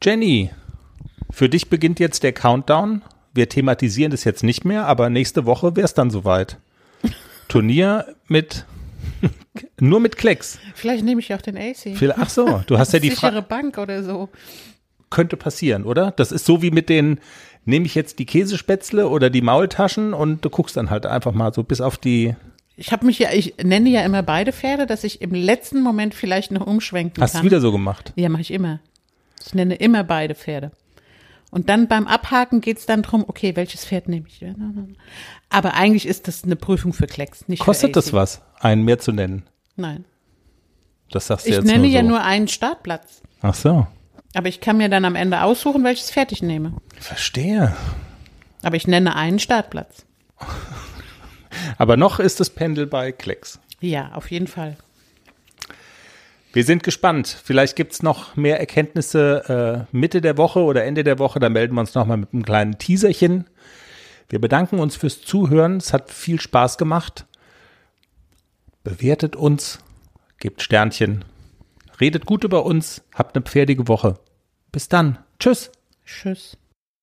Speaker 2: Jenny, für dich beginnt jetzt der Countdown. Wir thematisieren das jetzt nicht mehr, aber nächste Woche wäre es dann soweit. Turnier mit nur mit Klecks.
Speaker 1: Vielleicht nehme ich auch den AC.
Speaker 2: Ach so, du hast ja die
Speaker 1: Frage. Bank oder so.
Speaker 2: Könnte passieren, oder? Das ist so wie mit den, nehme ich jetzt die Käsespätzle oder die Maultaschen und du guckst dann halt einfach mal so bis auf die
Speaker 1: ich habe mich ja, ich nenne ja immer beide Pferde, dass ich im letzten Moment vielleicht noch umschwenken
Speaker 2: Hast
Speaker 1: kann.
Speaker 2: Hast du wieder so gemacht?
Speaker 1: Ja, mache ich immer. Ich nenne immer beide Pferde. Und dann beim Abhaken geht's dann drum, okay, welches Pferd nehme ich? Aber eigentlich ist das eine Prüfung für Klecks, nicht
Speaker 2: Kostet das was, einen mehr zu nennen?
Speaker 1: Nein.
Speaker 2: Das sagst du
Speaker 1: ich
Speaker 2: jetzt
Speaker 1: nenne
Speaker 2: nur so.
Speaker 1: ja nur einen Startplatz.
Speaker 2: Ach so.
Speaker 1: Aber ich kann mir dann am Ende aussuchen, welches Pferd ich nehme.
Speaker 2: Verstehe.
Speaker 1: Aber ich nenne einen Startplatz.
Speaker 2: Aber noch ist das Pendel bei Klecks.
Speaker 1: Ja, auf jeden Fall.
Speaker 2: Wir sind gespannt. Vielleicht gibt es noch mehr Erkenntnisse äh, Mitte der Woche oder Ende der Woche. Da melden wir uns nochmal mit einem kleinen Teaserchen. Wir bedanken uns fürs Zuhören. Es hat viel Spaß gemacht. Bewertet uns, gebt Sternchen, redet gut über uns, habt eine pferdige Woche. Bis dann. Tschüss.
Speaker 1: Tschüss.